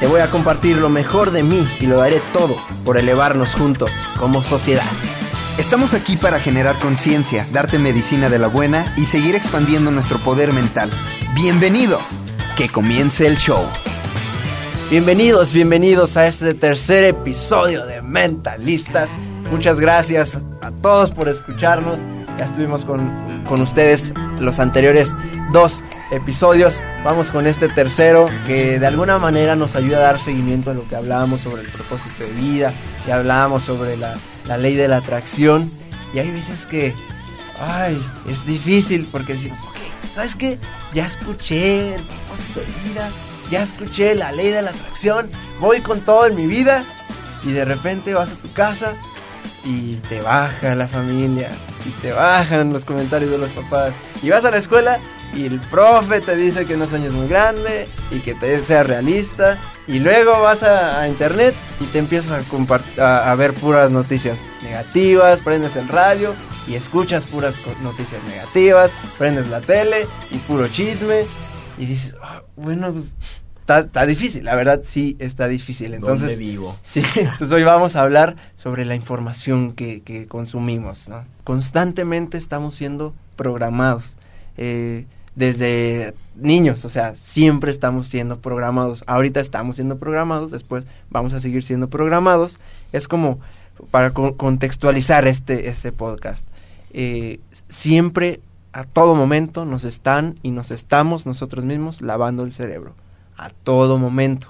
Te voy a compartir lo mejor de mí y lo daré todo por elevarnos juntos como sociedad. Estamos aquí para generar conciencia, darte medicina de la buena y seguir expandiendo nuestro poder mental. Bienvenidos. Que comience el show. Bienvenidos, bienvenidos a este tercer episodio de Mentalistas. Muchas gracias a todos por escucharnos. Ya estuvimos con, con ustedes los anteriores dos episodios. Vamos con este tercero que de alguna manera nos ayuda a dar seguimiento a lo que hablábamos sobre el propósito de vida y hablábamos sobre la, la ley de la atracción. Y hay veces que, ay, es difícil porque decimos, ok, ¿sabes qué? Ya escuché el propósito de vida, ya escuché la ley de la atracción, voy con todo en mi vida y de repente vas a tu casa y te baja la familia y te bajan los comentarios de los papás. Y vas a la escuela y el profe te dice que no sueñes muy grande y que te sea realista. Y luego vas a, internet y te empiezas a, a, a ver puras noticias negativas, prendes el radio y escuchas puras noticias negativas, prendes la tele y puro chisme. Y dices, "Ah, bueno, pues está, está difícil, la verdad sí está difícil. Entonces, ¿Dónde vivo? Sí, entonces hoy vamos a hablar sobre la información que, que consumimos, ¿no? Constantemente estamos siendo programados. eh, desde niños, o sea, siempre estamos siendo programados. Ahorita estamos siendo programados, después vamos a seguir siendo programados. Es como para co- contextualizar este, este podcast. eh, siempre, a todo momento, nos están y nos estamos nosotros mismos lavando el cerebro. A todo momento.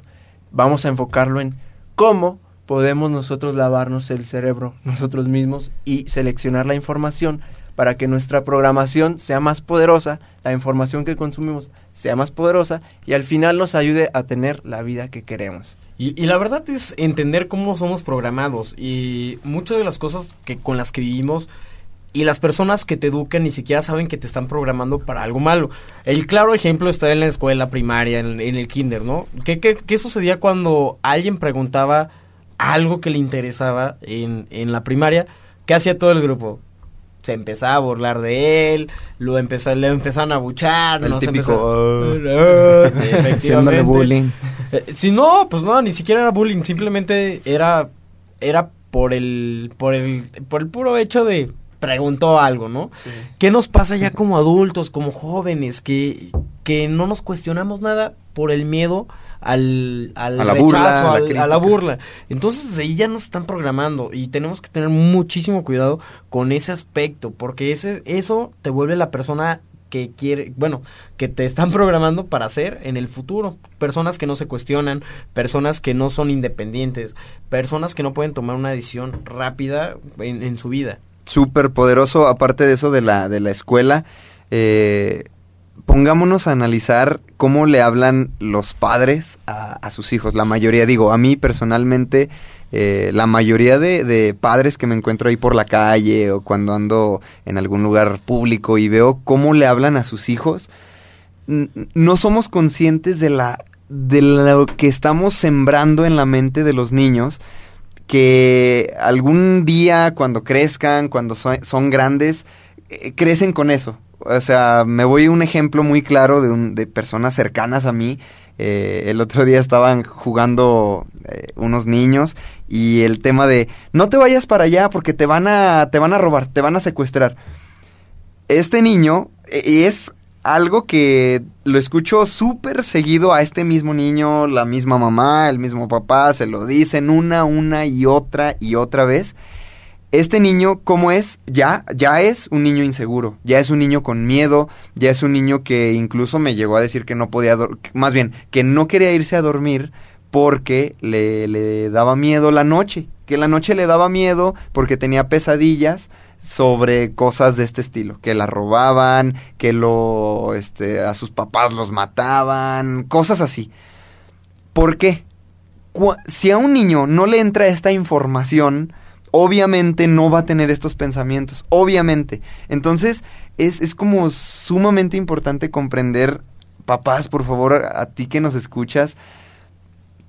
Vamos a enfocarlo en cómo podemos nosotros lavarnos el cerebro nosotros mismos y seleccionar la información para que nuestra programación sea más poderosa, la información que consumimos sea más poderosa y al final nos ayude a tener la vida que queremos. Y, la verdad es entender cómo somos programados y muchas de las cosas que con las que vivimos y las personas que te educan ni siquiera saben que te están programando para algo malo. El claro ejemplo está en la escuela primaria, en, en el kinder, ¿no? ¿Qué, qué, qué sucedía cuando alguien preguntaba algo que le interesaba en, en la primaria? ¿Qué hacía todo el grupo? Se empezaba a burlar de él, lo empezó, le empezaron a buchar, El no se típico, empezó- "Ah". Efectivamente. Haciéndole bullying. Eh, si no, pues no, ni siquiera era bullying, simplemente era era por el por el por el puro hecho de preguntó algo, ¿no? ¿Qué nos pasa ya como adultos, como jóvenes que que no nos cuestionamos nada por el miedo al, al A la rechazo, burla, a la al- a la burla. Entonces ahí ya nos están programando y tenemos que tener muchísimo cuidado con ese aspecto, porque ese eso te vuelve la persona que quiere, bueno, que te están programando para ser en el futuro. Personas que no se cuestionan, personas que no son independientes, personas que no pueden tomar una decisión rápida en, en su vida. Súper poderoso, aparte de eso de la, de la escuela. eh, pongámonos a analizar cómo le hablan los padres a, a sus hijos. La mayoría, digo, a mí personalmente, eh, la mayoría de, de padres que me encuentro ahí por la calle o cuando ando en algún lugar público y veo cómo le hablan a sus hijos, no somos conscientes de la de lo que estamos sembrando en la mente de los niños que algún día cuando crezcan, cuando so- son grandes, eh, crecen con eso. O sea, me voy a un ejemplo muy claro de, un, de personas cercanas a mí. Eh, el otro día estaban jugando eh, unos niños y el tema de no te vayas para allá porque te van a te van a robar, te van a secuestrar. Este niño es algo que lo escucho súper seguido a este mismo niño, la misma mamá, el mismo papá, se lo dicen una, una y otra y otra vez. Este niño, ¿cómo es? Ya, ya es un niño inseguro, ya es un niño con miedo, ya es un niño que incluso me llegó a decir que no podía, más bien, que no quería irse a dormir porque le, le daba miedo la noche, que la noche le daba miedo porque tenía pesadillas sobre cosas de este estilo, que la robaban, que lo este a sus papás los mataban, cosas así. ¿Por qué? si a un niño no le entra esta información, obviamente no va a tener estos pensamientos, obviamente. Entonces, es, es como sumamente importante comprender, papás, por favor, a ti que nos escuchas,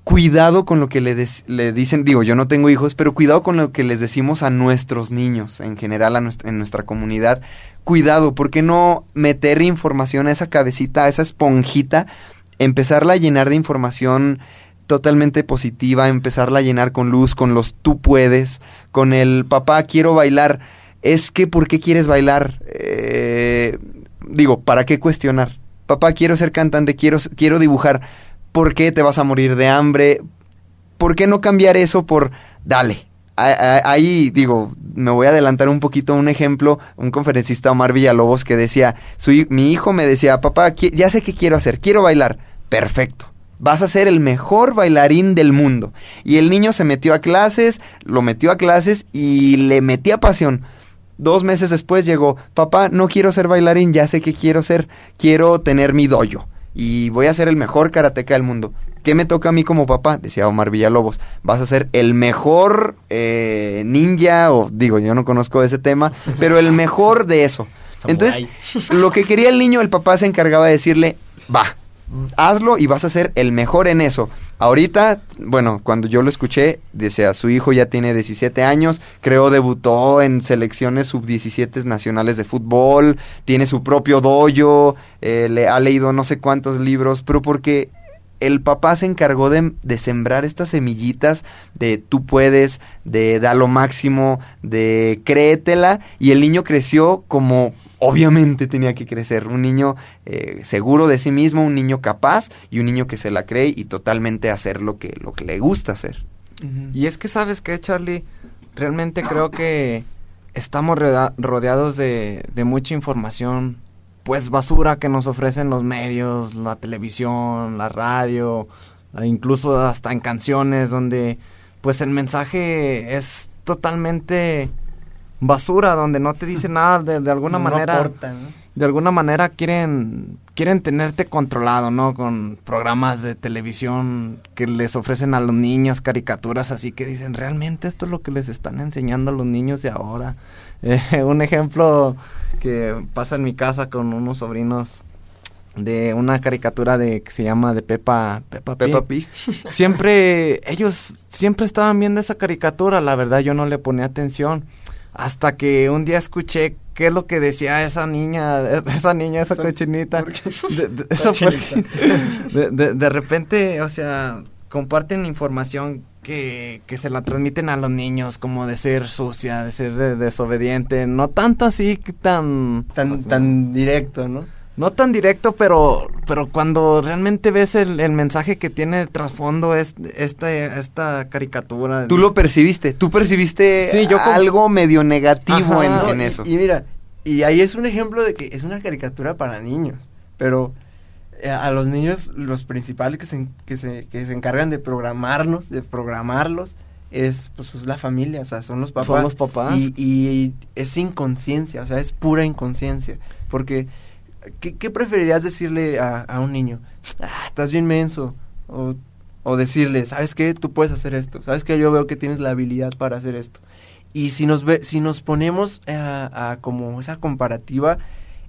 cuidado con lo que le, le, dicen, digo, yo no tengo hijos, pero cuidado con lo que les decimos a nuestros niños, en general a en nuestra comunidad. Cuidado, ¿por qué no meter información a esa cabecita, a esa esponjita, empezarla a llenar de información totalmente positiva, empezarla a llenar con luz, con los tú puedes, con el papá quiero bailar, es que ¿por qué quieres bailar? Eh, digo, ¿para qué cuestionar? Papá quiero ser cantante, quiero, quiero dibujar ¿Por qué te vas a morir de hambre? ¿Por qué no cambiar eso por dale? Ahí digo, me voy a adelantar un poquito un ejemplo, un conferencista Omar Villalobos que decía, mi hijo me decía, papá, ya sé qué quiero hacer, quiero bailar. Perfecto. Vas a ser el mejor bailarín del mundo. Y el niño se metió a clases, lo metió a clases y le metía pasión. Dos meses después llegó, papá, no quiero ser bailarín, ya sé qué quiero ser, quiero tener mi doyo y voy a ser el mejor karateca del mundo. ¿Qué me toca a mí como papá? Decía Omar Villalobos. Vas a ser el mejor eh, ninja, o digo, yo no conozco ese tema, pero el mejor de eso. Entonces, lo que quería el niño, el papá se encargaba de decirle, va, hazlo y vas a ser el mejor en eso. Ahorita, bueno, cuando yo lo escuché, decía, su hijo ya tiene 17 años, creo debutó en selecciones sub-17 nacionales de fútbol, tiene su propio dojo, eh, le ha leído no sé cuántos libros, pero porque el papá se encargó de, de, sembrar estas semillitas de tú puedes, de da lo máximo, de créetela, y el niño creció como obviamente tenía que crecer. Un niño eh, seguro de sí mismo, un niño capaz y un niño que se la cree y totalmente hacer lo que, lo que le gusta hacer. Y es que, ¿sabes qué, Charlie? Realmente creo que estamos rodeados de, de mucha información, pues basura que nos ofrecen los medios, la televisión, la radio, incluso hasta en canciones donde pues el mensaje es totalmente basura donde no te dice nada de, de alguna manera de alguna manera quieren quieren tenerte controlado no con programas de televisión que les ofrecen a los niños caricaturas así que dicen realmente esto es lo que les están enseñando a los niños de ahora eh, un ejemplo que pasa en mi casa con unos sobrinos de una caricatura de que se llama de Pepa Pepa Pig. Siempre ellos siempre estaban viendo esa caricatura, la verdad yo no le ponía atención hasta que un día escuché qué es lo que decía esa niña, esa niña, esa cochinita. De, de, repente, o sea, comparten información que, que, se la transmiten a los niños, como de ser sucia, de ser desobediente, no tanto así tan... Tan, tan directo, ¿no? No tan directo, pero, pero cuando realmente ves el, el mensaje que tiene de trasfondo es, esta, esta caricatura. Tú lo percibiste, tú percibiste algo medio negativo en, eso. Y, mira, y ahí es un ejemplo de que es una caricatura para niños, pero eh, a los niños los principales que se, que se, que se encargan de programarnos, de programarlos, es pues es la familia, o sea, son los papás. Son los papás. Y, y es inconsciencia, o sea, es pura inconsciencia, porque ¿qué, preferirías decirle a, un niño? Ah, estás bien menso. O, o, decirle, ¿sabes qué? Tú puedes hacer esto. ¿Sabes qué? Yo veo que tienes la habilidad para hacer esto. Y si nos, ve, si nos ponemos a, como esa comparativa,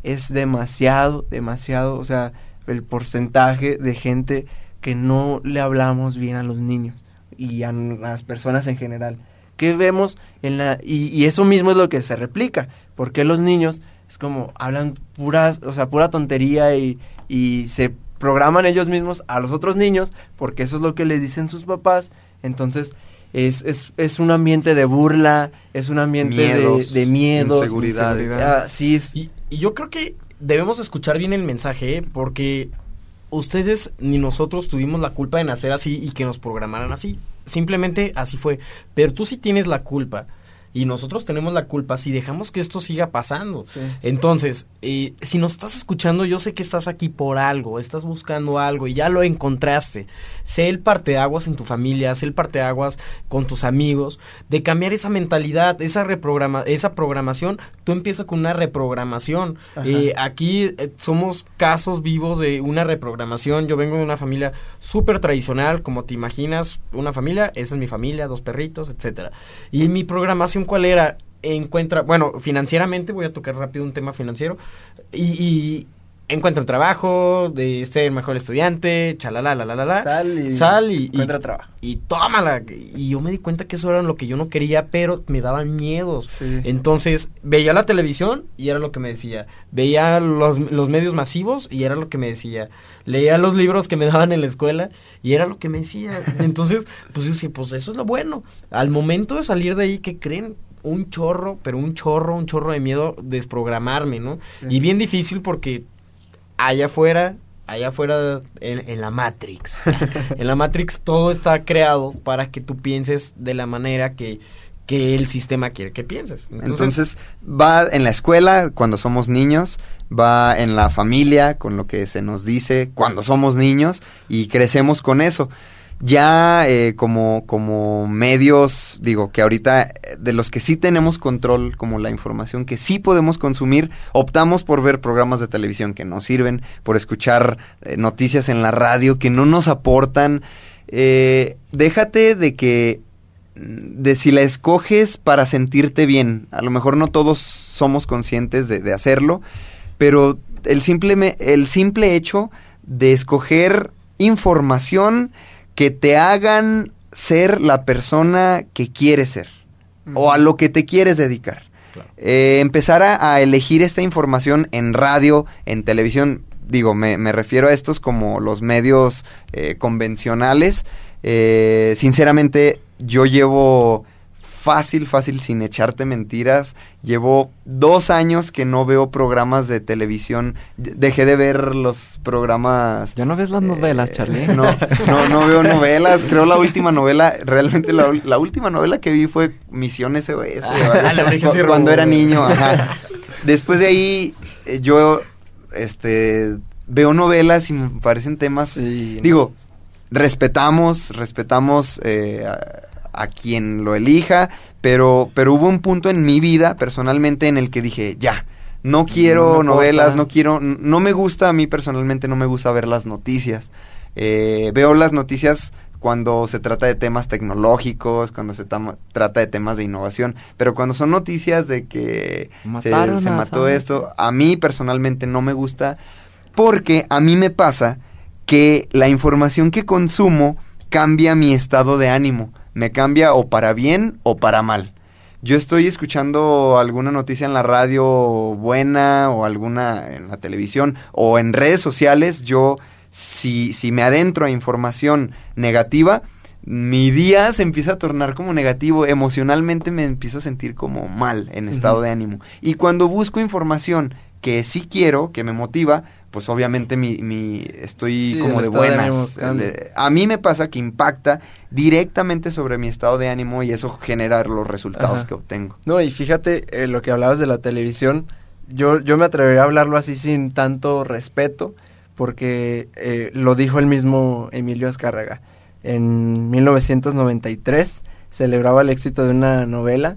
es demasiado, demasiado, o sea, el porcentaje de gente que no le hablamos bien a los niños y a, las personas en general. ¿Qué vemos en la... Y, y, eso mismo es lo que se replica. porque los niños es como hablan puras, o sea, pura tontería y, y se programan ellos mismos a los otros niños porque eso es lo que les dicen sus papás. Entonces, es, es, es un ambiente de burla, es un ambiente Miedos, de, de miedos. inseguridades. Ah, sí, es, Y, y yo creo que debemos escuchar bien el mensaje, ¿eh? porque ustedes ni nosotros tuvimos la culpa de nacer así y que nos programaran así. Simplemente así fue. Pero tú sí tienes la culpa. Y nosotros tenemos la culpa si dejamos que esto siga pasando. Sí. Entonces, eh, si nos estás escuchando, yo sé que estás aquí por algo, estás buscando algo y ya lo encontraste. Sé el parteaguas en tu familia, sé el parteaguas con tus amigos, de cambiar esa mentalidad, esa reprograma, esa programación. Tú empiezas con una reprogramación. Eh, aquí eh, somos casos vivos de una reprogramación. Yo vengo de una familia súper tradicional, como te imaginas, una familia, esa es mi familia, dos perritos, etcétera. Y mi programación, ¿cuál era? Encuentra, bueno, financieramente, voy a tocar rápido un tema financiero, y, y encuentra un trabajo, de ser el mejor estudiante, chalala, la, la, la, la. sal y, Sal y- y- encuentra trabajo. Y tómala. Y yo me di cuenta que eso era lo que yo no quería, pero me daban miedos. Sí. Entonces, veía la televisión y era lo que me decía. Veía los, los medios masivos y era lo que me decía. Leía los libros que me daban en la escuela y era lo que me decía. Entonces, pues yo decía, pues eso es lo bueno. Al momento de salir de ahí, ¿qué creen? Un chorro, pero un chorro, un chorro de miedo desprogramarme, ¿no? Sí. Y bien difícil porque allá afuera, allá afuera en, la Matrix, en la Matrix todo está creado para que tú pienses de la manera que, que el sistema quiere que pienses. Entonces, va en la escuela cuando somos niños, va en la familia con lo que se nos dice cuando somos niños y crecemos con eso. Ya eh, como, como medios, digo que ahorita eh, de los que sí tenemos control, como la información que sí podemos consumir, optamos por ver programas de televisión que nos sirven, por escuchar eh, noticias en la radio que no nos aportan. Déjate de que de si la escoges para sentirte bien. A lo mejor no todos somos conscientes de, hacerlo, pero el simple, el simple hecho de escoger información que te hagan ser la persona que quieres ser o a lo que te quieres dedicar. Claro. Eh, empezar a, a elegir esta información en radio, en televisión, digo, me, me refiero a estos como los medios eh, convencionales. Eh, sinceramente, yo llevo fácil, fácil, sin echarte mentiras. Llevo dos años que no veo programas de televisión. Dejé de ver los programas. ¿Ya no ves las novelas, eh, Charlie? No, no, no veo novelas. Creo la última novela, realmente la, última novela que vi fue Misión SOS. Ah, cu- cuando era niño. ajá. Después de ahí, eh, yo este, veo novelas y me parecen temas. Sí. Digo, respetamos, respetamos eh, a, a quien lo elija, pero, pero hubo un punto en mi vida, personalmente, en el que dije, ya, no quiero No novelas, no quiero, no me gusta, a mí personalmente no me gusta ver las noticias. Eh, veo las noticias cuando se trata de temas tecnológicos, cuando se trata de temas de innovación, pero cuando son noticias de que se, Mataron se a mató esto, a mí personalmente no me gusta porque a mí me pasa que la información que consumo cambia mi estado de ánimo, me cambia o para bien o para mal. Yo estoy escuchando alguna noticia en la radio buena o alguna en la televisión o en redes sociales, yo si, si me adentro a información negativa, mi día se empieza a tornar como negativo, emocionalmente me empiezo a sentir como mal en estado de ánimo. Y cuando busco información que sí quiero, que me motiva, pues obviamente mi, mi estoy Sí, como de estado de ánimo buenas. a mí me pasa que impacta directamente sobre mi estado de ánimo y eso genera los resultados Ajá. que obtengo. No, y fíjate eh, lo que hablabas de la televisión. Yo, yo me atrevería a hablarlo así sin tanto respeto, porque eh, lo dijo el mismo Emilio Azcárraga. En 1993 celebraba el éxito de una novela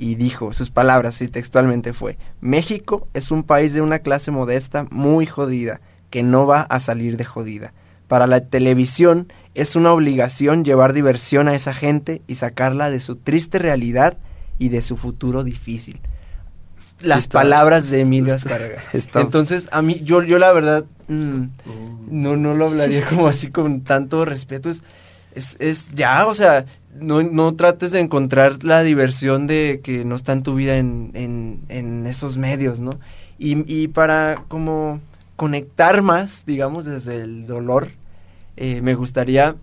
y dijo, sus palabras, y textualmente fue, México es un país de una clase modesta muy jodida, que no va a salir de jodida. Para la televisión es una obligación llevar diversión a esa gente y sacarla de su triste realidad y de su futuro difícil. Las está- palabras de Emilio Azcárraga. Entonces, a mí, yo, yo la verdad, mm, no, no lo hablaría como así con tanto respeto. Es, es, es ya, o sea, no, no trates de encontrar la diversión de que no está en tu vida en, en, esos medios, ¿no? Y, y para como conectar más, digamos, desde el dolor, eh, me gustaría,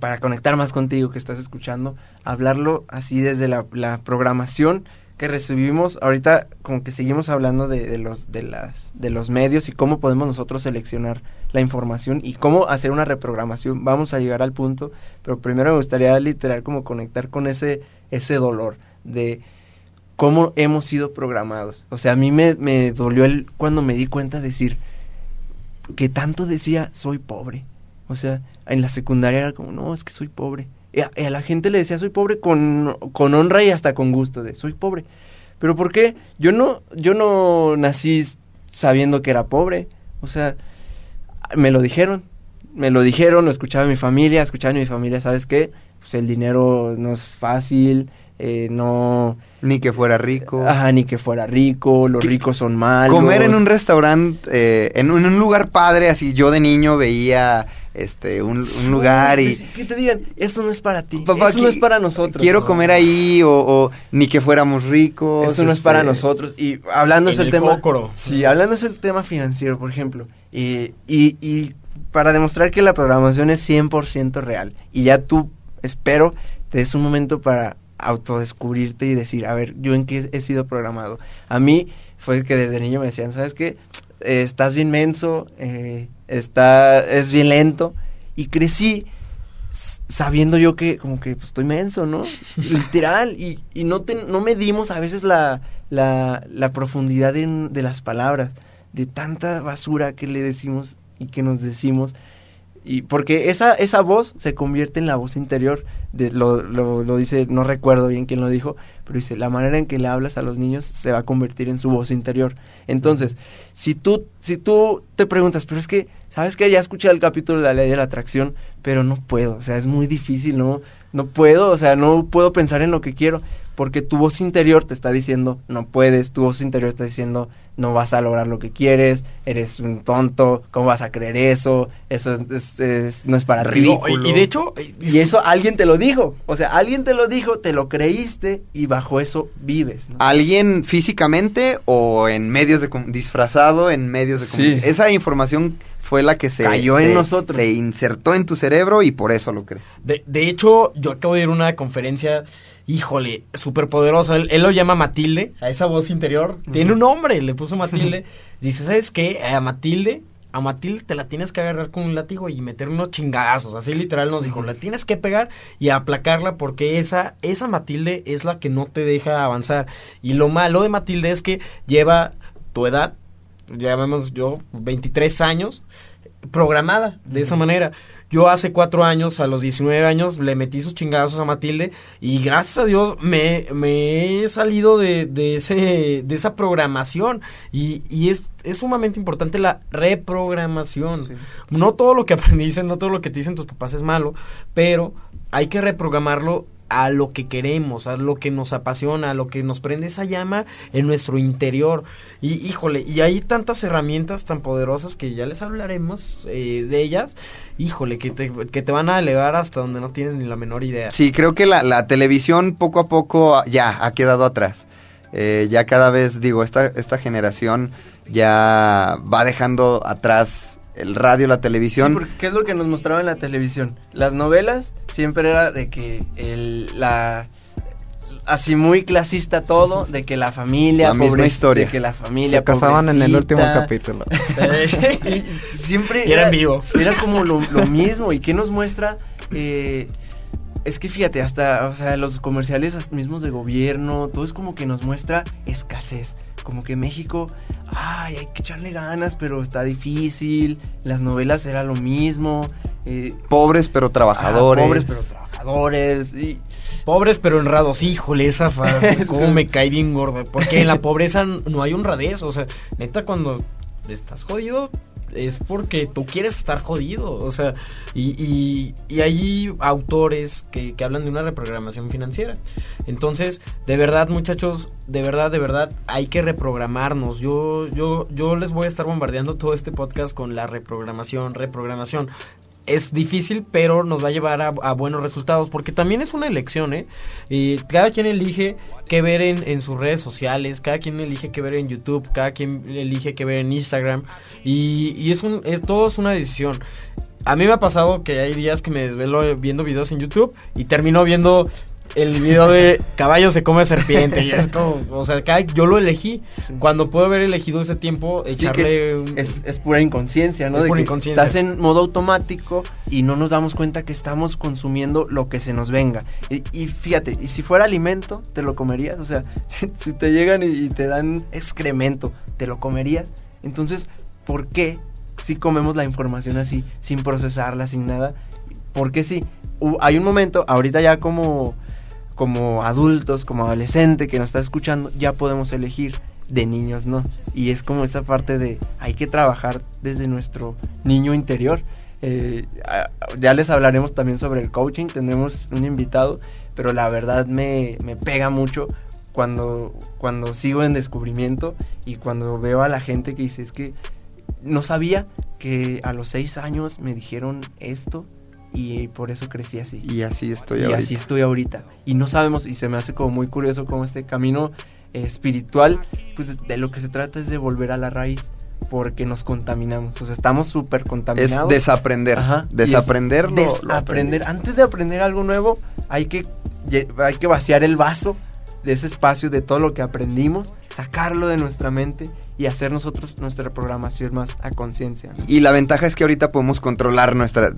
para conectar más contigo que estás escuchando, hablarlo así desde la programación que recibimos. Ahorita como que seguimos hablando de, de los, de, las, de los medios y cómo podemos nosotros seleccionar la información y cómo hacer una reprogramación. Vamos a llegar al punto, pero primero me gustaría literal como conectar con ese, ese dolor de cómo hemos sido programados. O sea, a mí me, me dolió el, cuando me di cuenta de decir que tanto decía soy pobre. O sea, en la secundaria era como, no, es que soy pobre. A, a la gente le decía soy pobre con, con honra y hasta con gusto, de soy pobre. Pero ¿por qué? Yo no, yo no nací sabiendo que era pobre. O sea, me lo dijeron. Me lo dijeron, lo escuchaba mi familia, escuchaba mi familia, ¿sabes qué? Pues el dinero no es fácil, eh, no... Ni que fuera rico. Ajá, ni que fuera rico, los ¿Qué? ricos son malos. Comer en un restaurante, eh, en, un, en un lugar padre, así yo de niño veía este un, un lugar y... Que, te digan, eso no es para ti, Papá, eso no es para nosotros. Quiero ¿no? comer ahí o, o ni que fuéramos ricos. Eso no es este, para nosotros. Y hablando es el, el tema. cócoro. Sí, hablando es el tema financiero, por ejemplo. Y, y, y para demostrar que la programación es 100% real. Y ya tú, espero, te des un momento para autodescubrirte y decir, a ver, yo en qué he sido programado. A mí fue que desde niño me decían, ¿sabes qué? Eh, estás bien menso, eh, está, es bien lento. Y crecí sabiendo yo que como que pues, estoy menso, ¿no? Literal. Y, y no, te- no medimos a veces la, la, la profundidad de, de las palabras, de tanta basura que le decimos y que nos decimos. Y porque esa, esa voz se convierte en la voz interior. De, lo, lo, lo dice, no recuerdo bien quién lo dijo, pero dice, la manera en que le hablas a los niños se va a convertir en su voz interior. Entonces, si tú, si tú te preguntas, pero es que, ¿sabes que Ya escuché el capítulo de la ley de la atracción, pero no puedo, o sea, es muy difícil, ¿no? No puedo, o sea, no puedo pensar en lo que quiero, porque tu voz interior te está diciendo, no puedes, tu voz interior está diciendo, no vas a lograr lo que quieres, eres un tonto, ¿cómo vas a creer eso? Eso es- es- es- no es para ti. No, y, de hecho, Y eso alguien te lo dijo. O sea, alguien te lo dijo, te lo creíste y bajo eso vives. ¿no? ¿Alguien físicamente o en medios de disfrazado en medios de Sí. Esa información fue la que se Cayó en nosotros. Se insertó en tu cerebro y por eso lo crees. De, de hecho, yo acabo de ir a una conferencia, híjole, súper poderosa. Él, él lo llama Matilde, a esa voz interior. Tiene un nombre, le puso Matilde. Dice, ¿sabes qué? A Matilde, a Matilde te la tienes que agarrar con un látigo y meter unos chingazos. Así literal nos dijo, la tienes que pegar y aplacarla porque esa, esa Matilde es la que no te deja avanzar. Y lo malo de Matilde es que lleva tu edad, llamemos yo, 23 años, programada de esa manera. Yo hace cuatro años, a los 19 años, le metí sus chingazos a Matilde y gracias a Dios me, me he salido de, de, ese, de esa programación y, y es, es sumamente importante la reprogramación. Sí. No todo lo que aprendiste, no todo lo que te dicen tus papás es malo, pero hay que reprogramarlo a lo que queremos, a lo que nos apasiona, a lo que nos prende esa llama en nuestro interior. Y híjole, y hay tantas herramientas tan poderosas que ya les hablaremos eh, de ellas, híjole, que te, que te van a elevar hasta donde no tienes ni la menor idea. Sí, creo que la, la televisión poco a poco ya ha quedado atrás. Eh, ya cada vez, digo, esta, esta generación ya va dejando atrás el radio, la Sí, televisión. porque ¿qué es lo que nos mostraba en la televisión? Las novelas siempre era de que el, la así muy clasista todo, de que la familia, La misma pobre- historia. de que la familia Se casaban en el último capítulo. y siempre Y era en vivo. Era como lo, lo mismo. ¿Y qué nos muestra? Eh, es que fíjate, hasta, o sea, los comerciales mismos de gobierno, todo es como que nos muestra escasez. Como que México, ay, hay que echarle ganas, pero está difícil. Las novelas era lo mismo. eh, Pobres pero ah, trabajadores. pobres, pero trabajadores. Y, Pobres pero honrados, híjole, esa frase, cómo me cae bien gorda. Porque en la pobreza no hay honradez, o sea, neta, cuando estás jodido es porque tú quieres estar jodido, o sea, y, y, y hay autores que, que hablan de una reprogramación financiera. Entonces, de verdad, muchachos, de verdad, de verdad, hay que reprogramarnos. Yo, yo, yo les voy a estar bombardeando todo este podcast con la reprogramación, reprogramación. Es difícil, pero nos va a llevar a, buenos resultados, porque también es una elección, ¿eh? Y cada quien elige qué ver en, en sus redes sociales, cada quien elige qué ver en YouTube, cada quien elige qué ver en Instagram, y, y es un, es, todo es una decisión. A mí me ha pasado que hay días que me desvelo viendo videos en YouTube y termino viendo el video de caballo se come serpiente y es como, o sea, cada- yo lo elegí. Cuando puedo haber elegido ese tiempo, Sí, es, un- es- es pura inconsciencia, ¿no? Es de pura que inconsciencia. Estás en modo automático y no nos damos cuenta que estamos consumiendo lo que se nos venga. Y, y fíjate, y si fuera alimento, ¿te lo comerías? O sea, si, si te llegan y, y te dan excremento, ¿te lo comerías? Entonces, ¿por qué si comemos la información así, sin procesarla, sin nada? ¿Por qué sí? Hu- hay un momento, ahorita ya como, como adultos, como adolescente que nos está escuchando, ya podemos elegir. De niños, ¿no? Y es como esa parte de hay que trabajar desde nuestro niño interior. Eh, ya les hablaremos también sobre el coaching, tendremos un invitado, pero la verdad me, me pega mucho cuando, cuando sigo en descubrimiento y cuando veo a la gente que dice, es que no sabía que a los seis años me dijeron esto y por eso crecí así. Y así estoy y ahorita. así estoy ahorita. Y no sabemos, y se me hace como muy curioso como este camino eh, espiritual, pues de lo que se trata es de volver a la raíz, porque nos contaminamos. O sea, estamos súper Es contaminados. desaprender. Ajá, y Desaprender es lo- lo desaprender. Antes de aprender algo nuevo, hay que, hay que vaciar el vaso de ese espacio, de todo lo que aprendimos, sacarlo de nuestra mente y hacer nosotros nuestra programación más a conciencia. Y la ventaja es que ahorita podemos controlar nuestra...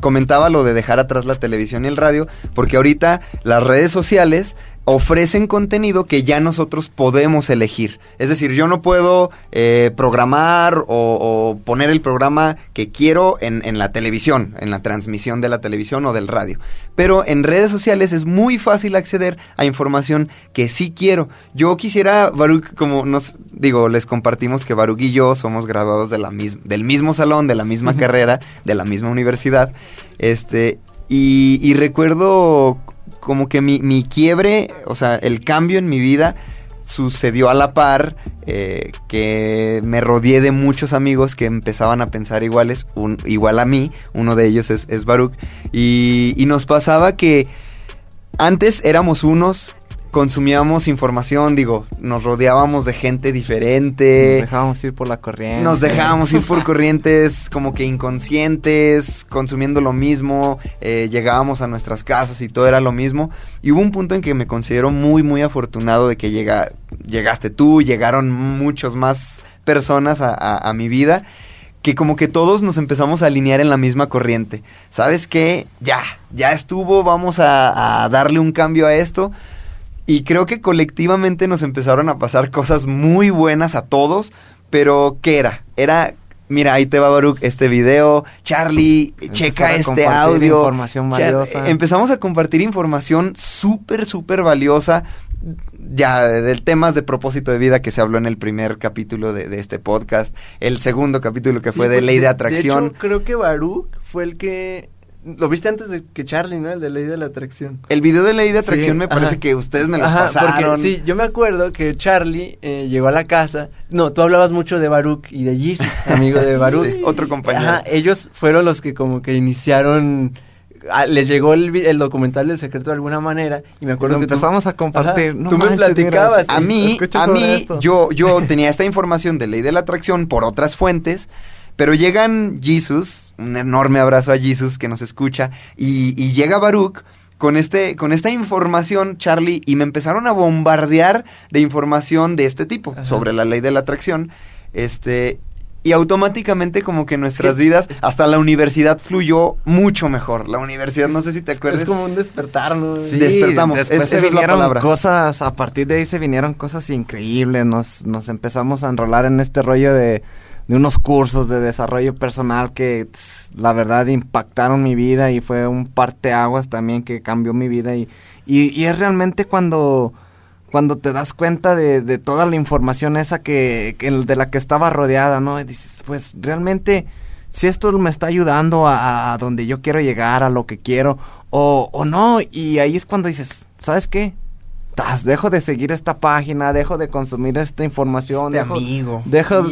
Comentaba lo de dejar atrás la televisión y el radio, porque ahorita las redes sociales ofrecen contenido que ya nosotros podemos elegir. Es decir, yo no puedo eh, programar o, o poner el programa que quiero en, en la televisión, en la transmisión de la televisión o del radio. Pero en redes sociales es muy fácil acceder a información que sí quiero. Yo quisiera, Baruch, como nos digo, les compartimos que Baruch y yo somos graduados de la mis- del mismo salón, de la misma carrera, de la misma universidad. Este, y, y recuerdo como que mi, mi quiebre, o sea, el cambio en mi vida sucedió a la par, eh, que me rodeé de muchos amigos que empezaban a pensar iguales, igual a mí, uno de ellos es, es Baruch, y nos pasaba que antes éramos unos, consumíamos información, digo, nos rodeábamos de gente diferente. Nos dejábamos ir por la corriente. Nos dejábamos ir por corrientes como que inconscientes, consumiendo lo mismo, eh, llegábamos a nuestras casas y todo era lo mismo. Y hubo un punto en que me considero muy, muy afortunado de que llega, llegaste tú, llegaron muchos más personas a, a- a mi vida, que como que todos nos empezamos a alinear en la misma corriente. ¿Sabes qué? Ya, ya estuvo, vamos a, a darle un cambio a esto. Y creo que colectivamente nos empezaron a pasar cosas muy buenas a todos, pero ¿qué era? Era, mira, ahí te va Baruch, este video, Charlie, Empezar checa este audio. información valiosa. empezamos a compartir información súper, súper valiosa, ya de, temas de propósito de vida que se habló en el primer capítulo de, de este podcast, el segundo capítulo que Sí, fue de pues, ley de atracción. hecho, creo que Baruch fue el que... Lo viste antes de que Charlie, ¿no? El de ley de la atracción. el video de ley de atracción Sí, me parece ajá. que ustedes me lo Ajá, pasaron. Porque, sí, yo me acuerdo que Charlie eh, llegó a la casa. No, tú hablabas mucho de Baruch y de Jesus, amigo de Baruch. Sí, otro compañero. Ajá, ellos fueron los que como que iniciaron. ah, les llegó el, documental del secreto de alguna manera. Y me acuerdo Lo que tú- empezamos a compartir. Ajá, No tú me platicabas. A mí, a mí, yo, yo tenía esta información de ley de la atracción por otras fuentes, pero llegan Jesus, un enorme abrazo a Jesus que nos escucha, y, y llega Baruch con, este, con esta información, Charlie, y me empezaron a bombardear de información de este tipo, Ajá. sobre la ley de la atracción, este... Y automáticamente como que nuestras vidas, hasta la universidad fluyó mucho mejor. La universidad, no sé si te acuerdas. Es como un despertar, ¿no? Sí, despertamos, Después es- se esa es la vinieron palabra. cosas, a partir de ahí se vinieron cosas increíbles. Nos, nos empezamos a enrolar en este rollo de, de unos cursos de desarrollo personal que la verdad impactaron mi vida y fue un parteaguas también que cambió mi vida. Y, y, y es realmente cuando, cuando te das cuenta de, de toda la información esa que, que de la que estaba rodeada, ¿no? Y dices, pues realmente si esto me está ayudando a, a donde yo quiero llegar, a lo que quiero, o, o no, y ahí es cuando dices, ¿sabes qué? Tas, dejo de seguir esta página, dejo de consumir esta información, Este dejo, amigo. dejo,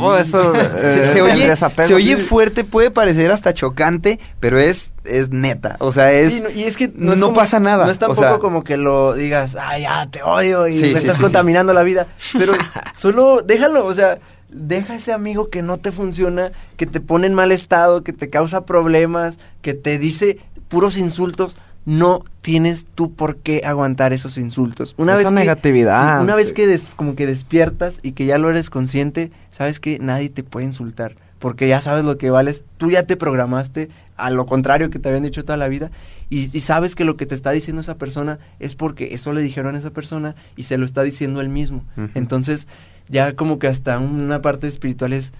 oh, eso, Se, eh, se oye, se oye sí. fuerte, puede parecer hasta chocante, pero es, es neta. O sea, es. Sí, no, y es que no, es como- pasa nada. No es o tampoco sea, como que lo digas, ay, ya te odio y Sí, me sí, estás sí, contaminando la vida. Pero solo déjalo, o sea, deja ese amigo que no te funciona, que te pone en mal estado, que te causa problemas, que te dice puros insultos. No tienes tú por qué aguantar esos insultos. Una Esa vez que, negatividad, una vez que des- como que despiertas y que ya lo eres consciente, sabes que nadie te puede insultar. Porque ya sabes lo que vales, tú ya te programaste a lo contrario que te habían dicho toda la vida y, y sabes que lo que te está diciendo esa persona es porque eso le dijeron a esa persona y se lo está diciendo él mismo. Entonces ya como que hasta una parte espiritual es,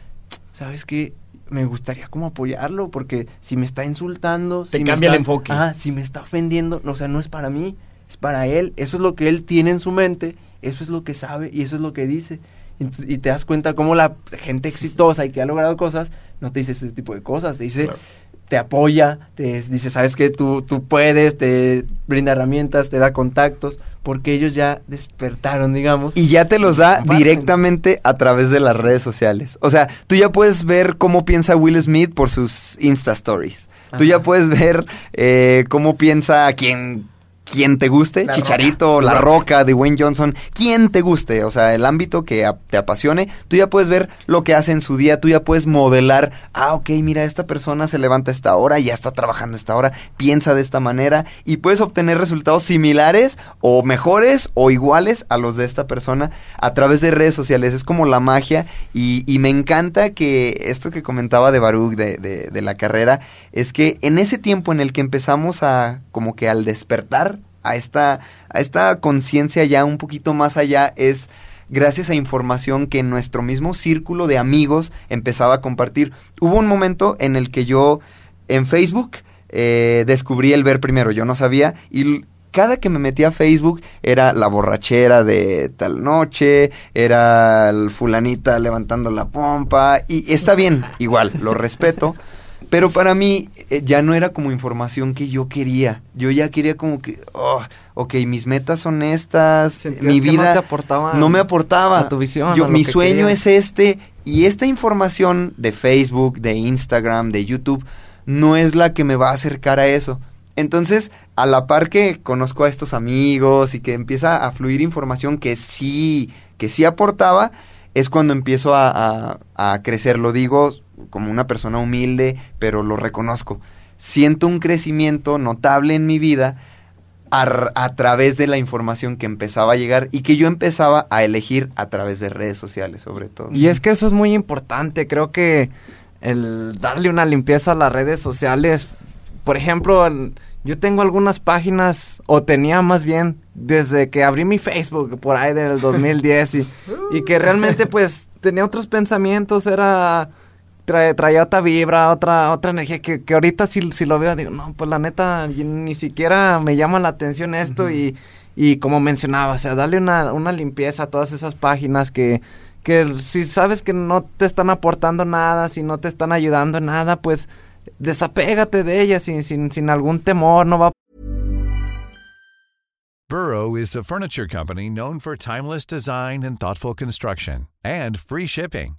¿sabes qué? Me gustaría como apoyarlo porque si me está insultando, Te si me cambia el está- enfoque. Ajá, si me está ofendiendo, no, o sea, no es para mí, es para él, eso es lo que él tiene en su mente, eso es lo que sabe y eso es lo que dice. Y te das cuenta cómo la gente exitosa y que ha logrado cosas no te dice ese tipo de cosas, te dice, Claro. Te apoya, te dice, sabes que tú, tú puedes, te brinda herramientas, te da contactos, porque ellos ya despertaron, digamos. Y ya te los da directamente a través de las redes sociales. O sea, tú ya puedes ver cómo piensa Will Smith por sus Insta Stories. Tú ya puedes ver eh, cómo piensa quien, quien te guste, La Chicharito, Roca. La Roca, Dwayne Johnson, quien te guste, o sea, el ámbito que a- te apasione, tú ya puedes ver lo que hace en su día, tú ya puedes modelar, ah, ok, mira, esta persona se levanta a esta hora, ya está trabajando a esta hora, piensa de esta manera, y puedes obtener resultados similares o mejores o iguales a los de esta persona a través de redes sociales, es como la magia, y, y me encanta que esto que comentaba de Baruch, de, de- de la carrera, es que en ese tiempo en el que empezamos a, como que al despertar, a esta, a esta conciencia ya un poquito más allá, es gracias a información que nuestro mismo círculo de amigos empezaba a compartir. Hubo un momento en el que yo en Facebook eh, descubrí el ver primero, yo no sabía, y cada que me metía a Facebook era la borrachera de tal noche, era el fulanita levantando la pompa, y está bien, igual, lo respeto. Pero para mí eh, ya no era como información que yo quería. Yo ya quería como que, oh, ok, mis metas son estas, Sentías mi vida no te aportaba no me aportaba. a tu visión, Yo, a lo mi sueño querías. es este y esta información de Facebook, de Instagram, de YouTube no es la que me va a acercar a eso. Entonces, a la par que conozco a estos amigos y que empieza a fluir información que sí, que sí aportaba, es cuando empiezo a, a- a crecer. Lo digo como una persona humilde, pero lo reconozco. Siento un crecimiento notable en mi vida a, través de la información que empezaba a llegar y que yo empezaba a elegir a través de redes sociales, sobre todo. Y es que eso es muy importante, creo que el darle una limpieza a las redes sociales, por ejemplo, yo tengo algunas páginas, o tenía más bien, desde que abrí mi Facebook por ahí del 2010 y, y que realmente pues tenía otros pensamientos, era... trae- traía otra vibra, otra, otra energía que, que ahorita si, si lo veo digo, no, pues la neta ni siquiera me llama la atención esto y, y como mencionaba, o sea, darle una, una limpieza a todas esas páginas que, que si sabes que no te están aportando nada, si no te están ayudando en nada, pues desapégate de ellas sin, sin, sin algún temor, no va Burrow is a furniture company known for timeless design and thoughtful construction and free shipping,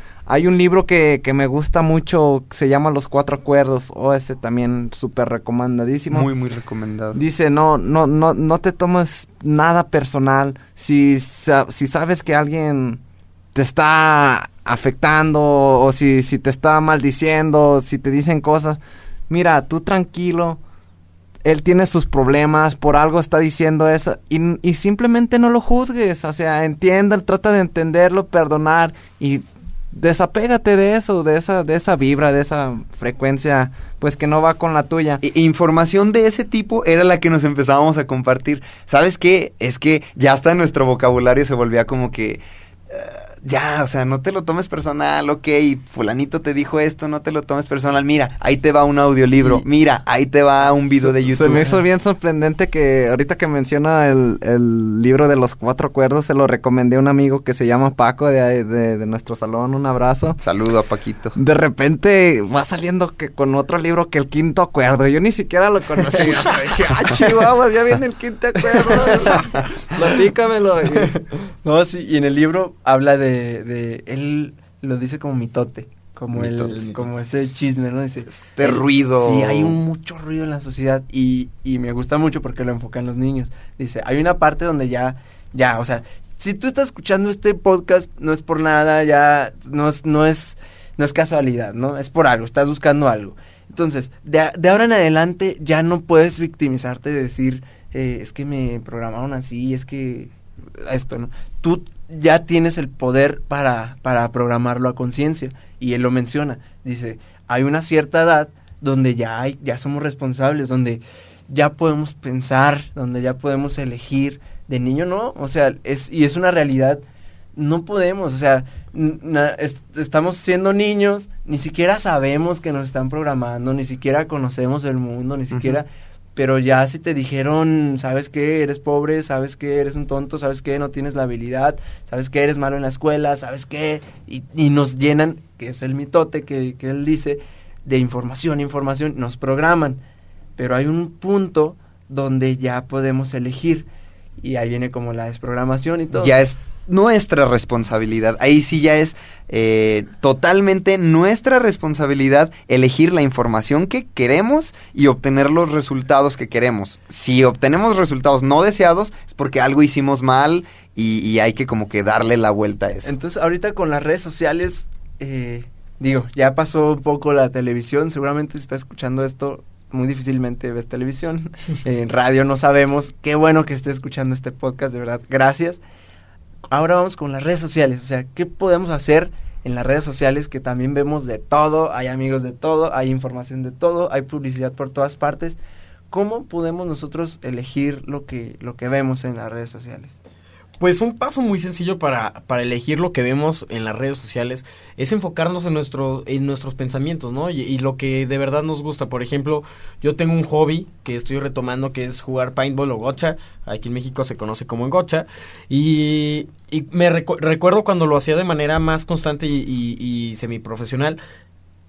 Hay un libro que, que me gusta mucho, que se llama Los Cuatro Acuerdos, o ese también súper recomendadísimo. Muy, muy recomendado. Dice, no, no, no, no te tomes nada personal. Si, si sabes que alguien te está afectando o si, si te está maldiciendo, si te dicen cosas, mira, tú tranquilo. Él tiene sus problemas, por algo está diciendo eso, y, y simplemente no lo juzgues, o sea, entienda, trata de entenderlo, perdonar, y desapégate de eso, de esa, de esa vibra, de esa frecuencia, pues que no va con la tuya. I- Información de ese tipo era la que nos empezábamos a compartir. ¿Sabes qué? Es que ya hasta nuestro vocabulario se volvía como que ya, o sea, no te lo tomes personal, ok, fulanito te dijo esto, no te lo tomes personal, mira, ahí te va un audiolibro, mira, ahí te va un video de YouTube. Se me hizo bien sorprendente que ahorita que menciona el, el libro de los cuatro cuerdos, se lo recomendé a un amigo que se llama Paco de, de, de nuestro salón, un abrazo. Saludo a Paquito. De repente va saliendo que con otro libro que el quinto acuerdo, yo ni siquiera lo conocía, dije, ah, chihuahuas, ya viene el quinto acuerdo, platícamelo. Y, No, sí, y en el libro habla de, de él lo dice como mitote, como Mitote. el, como ese chisme, ¿no? Dice, Este el- ruido. Sí, hay un mucho ruido en la sociedad y, y me gusta mucho porque lo enfocan los niños. Dice, hay una parte donde ya, ya, o sea, si tú estás escuchando este podcast, no es por nada, ya, no es, no es, no es casualidad, ¿no? Es por algo, estás buscando algo. Entonces, de ahora en adelante ya no puedes victimizarte de decir, eh, es que me programaron así, es que esto, ¿no? Tú ya tienes el poder para, para programarlo a conciencia. Y él lo menciona. Dice, hay una cierta edad donde ya hay, ya somos responsables, donde ya podemos pensar, donde ya podemos elegir. De niño no, o sea, es, y es una realidad. No podemos, o sea, n- na- es- estamos siendo niños, ni siquiera sabemos que nos están programando, ni siquiera conocemos el mundo, ni siquiera pero ya si te dijeron, sabes que eres pobre, sabes que eres un tonto, sabes que no tienes la habilidad, sabes que eres malo en la escuela, sabes que, y, y nos llenan, que es el mitote que, que él dice, de información, información, nos programan. Pero hay un punto donde ya podemos elegir, y ahí viene como la desprogramación y todo. Ya es nuestra responsabilidad. Ahí sí ya es eh, totalmente nuestra responsabilidad elegir la información que queremos y obtener los resultados que queremos. Si obtenemos resultados no deseados es porque algo hicimos mal y, y hay que como que darle la vuelta a eso. Entonces, ahorita con las redes sociales, eh, digo, ya pasó un poco la televisión. Seguramente si está escuchando esto, muy difícilmente ves televisión. en radio no sabemos. Qué bueno que esté escuchando este podcast, de verdad. Gracias. Ahora vamos con las redes sociales. O sea, ¿qué podemos hacer en las redes sociales? Que también vemos de todo. Hay amigos de todo. Hay información de todo. Hay publicidad por todas partes. ¿Cómo podemos nosotros elegir lo que, lo que vemos en las redes sociales? Pues un paso muy sencillo para, para elegir lo que vemos en las redes sociales es enfocarnos en, nuestros en nuestros pensamientos, ¿no? Y, y lo que de verdad nos gusta. Por ejemplo, yo tengo un hobby que estoy retomando que es jugar paintball o gocha. Aquí en México se conoce como en gocha. Y, y me recu- recuerdo cuando lo hacía de manera más constante y, y, y semiprofesional.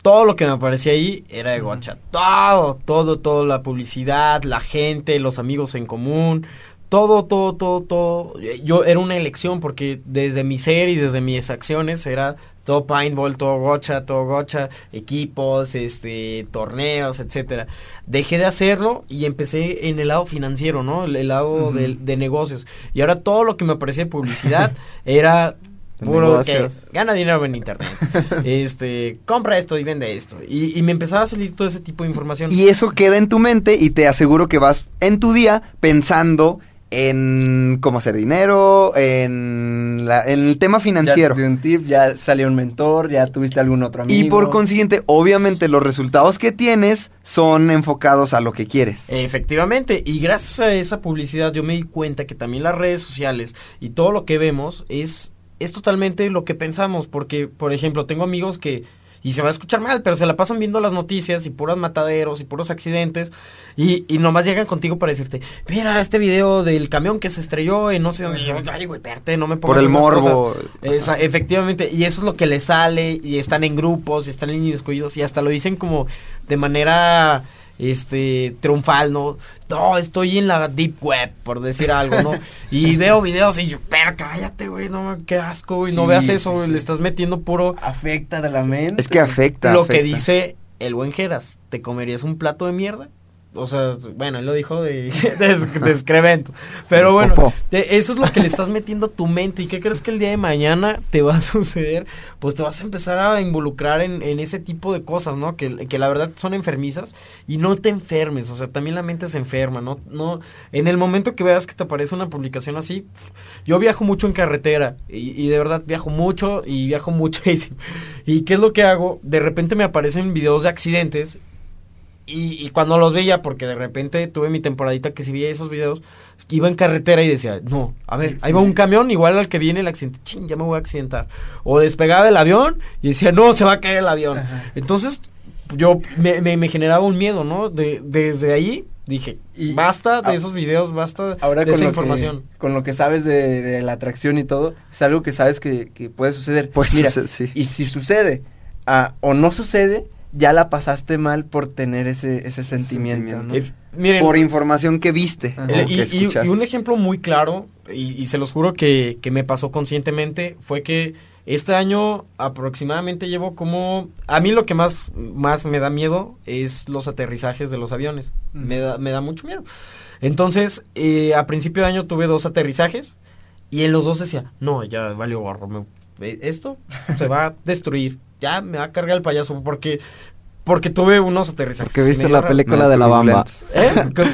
Todo lo que me aparecía ahí era de gocha. Todo, todo, todo. La publicidad, la gente, los amigos en común todo, todo, todo, todo. Yo era una elección porque desde mi ser y desde mis acciones era todo paintball, todo gocha, todo gocha, equipos, este, torneos, etcétera. Dejé de hacerlo y empecé en el lado financiero, ¿no? El, el lado Ujú. de, de negocios. Y ahora todo lo que me aparecía de publicidad era puro que gana dinero en internet. este, compra esto y vende esto. Y, y me empezaba a salir todo ese tipo de información. Y eso queda en tu mente y te aseguro que vas en tu día pensando en cómo hacer dinero, en, la- en el tema financiero. Ya te un tip, ya salió un mentor, ya tuviste algún otro amigo. Y por consiguiente, obviamente los resultados que tienes son enfocados a lo que quieres. Efectivamente, y gracias a esa publicidad yo me di cuenta que también las redes sociales y todo lo que vemos es, es totalmente lo que pensamos, porque, por ejemplo, tengo amigos que, y se va a escuchar mal, pero se la pasan viendo las noticias y puros mataderos y puros accidentes, y, y nomás llegan contigo para decirte, mira este video del camión que se estrelló en no sé dónde, Y yo, ay, güey, espérate, no me pongas por el esas cosas". morbo. Esa- efectivamente, y eso es lo que les sale, y están en grupos, y están en descuidos, y hasta lo dicen como de manera este triunfal, ¿no? No, estoy en la deep web, por decir algo, ¿no? Y veo videos y yo, pero cállate, güey, no, qué asco, güey, no veas sí, eso, güey, sí. le estás metiendo puro Afecta de la mente. Es que afecta. lo que dice el buen Geras, ¿te comerías un plato de mierda? O sea, bueno, él lo dijo de, de, de excremento. Pero bueno, te- eso es lo que le estás metiendo a tu mente. ¿Y qué crees que el día de mañana te va a suceder? Pues te vas a empezar a involucrar en, en ese tipo de cosas, ¿no? Que, que la verdad son enfermizas y no te enfermes. O sea, también la mente se enferma, ¿no? no En el momento que veas que te aparece una publicación así, yo viajo mucho en carretera y, y de verdad viajo mucho y viajo muchísimo. ¿Y qué es lo que hago? De repente me aparecen videos de accidentes Y, y cuando los veía, porque de repente tuve mi temporadita que si veía esos videos, iba en carretera y decía, no, a ver, ahí va un camión igual al que viene el accidente, ching, ya me voy a accidentar. O despegaba el avión y decía, no, se va a caer el avión. Entonces, yo me, me- me generaba un miedo, ¿no? De, desde ahí dije, Y- basta de esos videos, basta Ahora de con esa información. Que, con lo que sabes de, de la atracción y todo, es algo que sabes que, que puede suceder. Pues Mira, sí, sí. y si sucede ah, o no sucede, ya la pasaste mal por tener ese, ese sentimiento. Sentimiento. ¿no? Eh, miren, Por información que viste. O El- que y, y- escuchaste. y un ejemplo muy claro, y, y se los juro que, que me pasó conscientemente, fue que este año aproximadamente llevo como... A mí lo que más, más me da miedo es los aterrizajes de los aviones. Me, da, me da mucho miedo. Entonces, eh, a principio de año tuve dos aterrizajes y en los dos decía, no, ya valió gorro, me- eh, esto se va a destruir, ya me va a cargar el payaso porque... Porque tuve unos aterrizajes. Porque viste la película de la bamba. ¿Eh?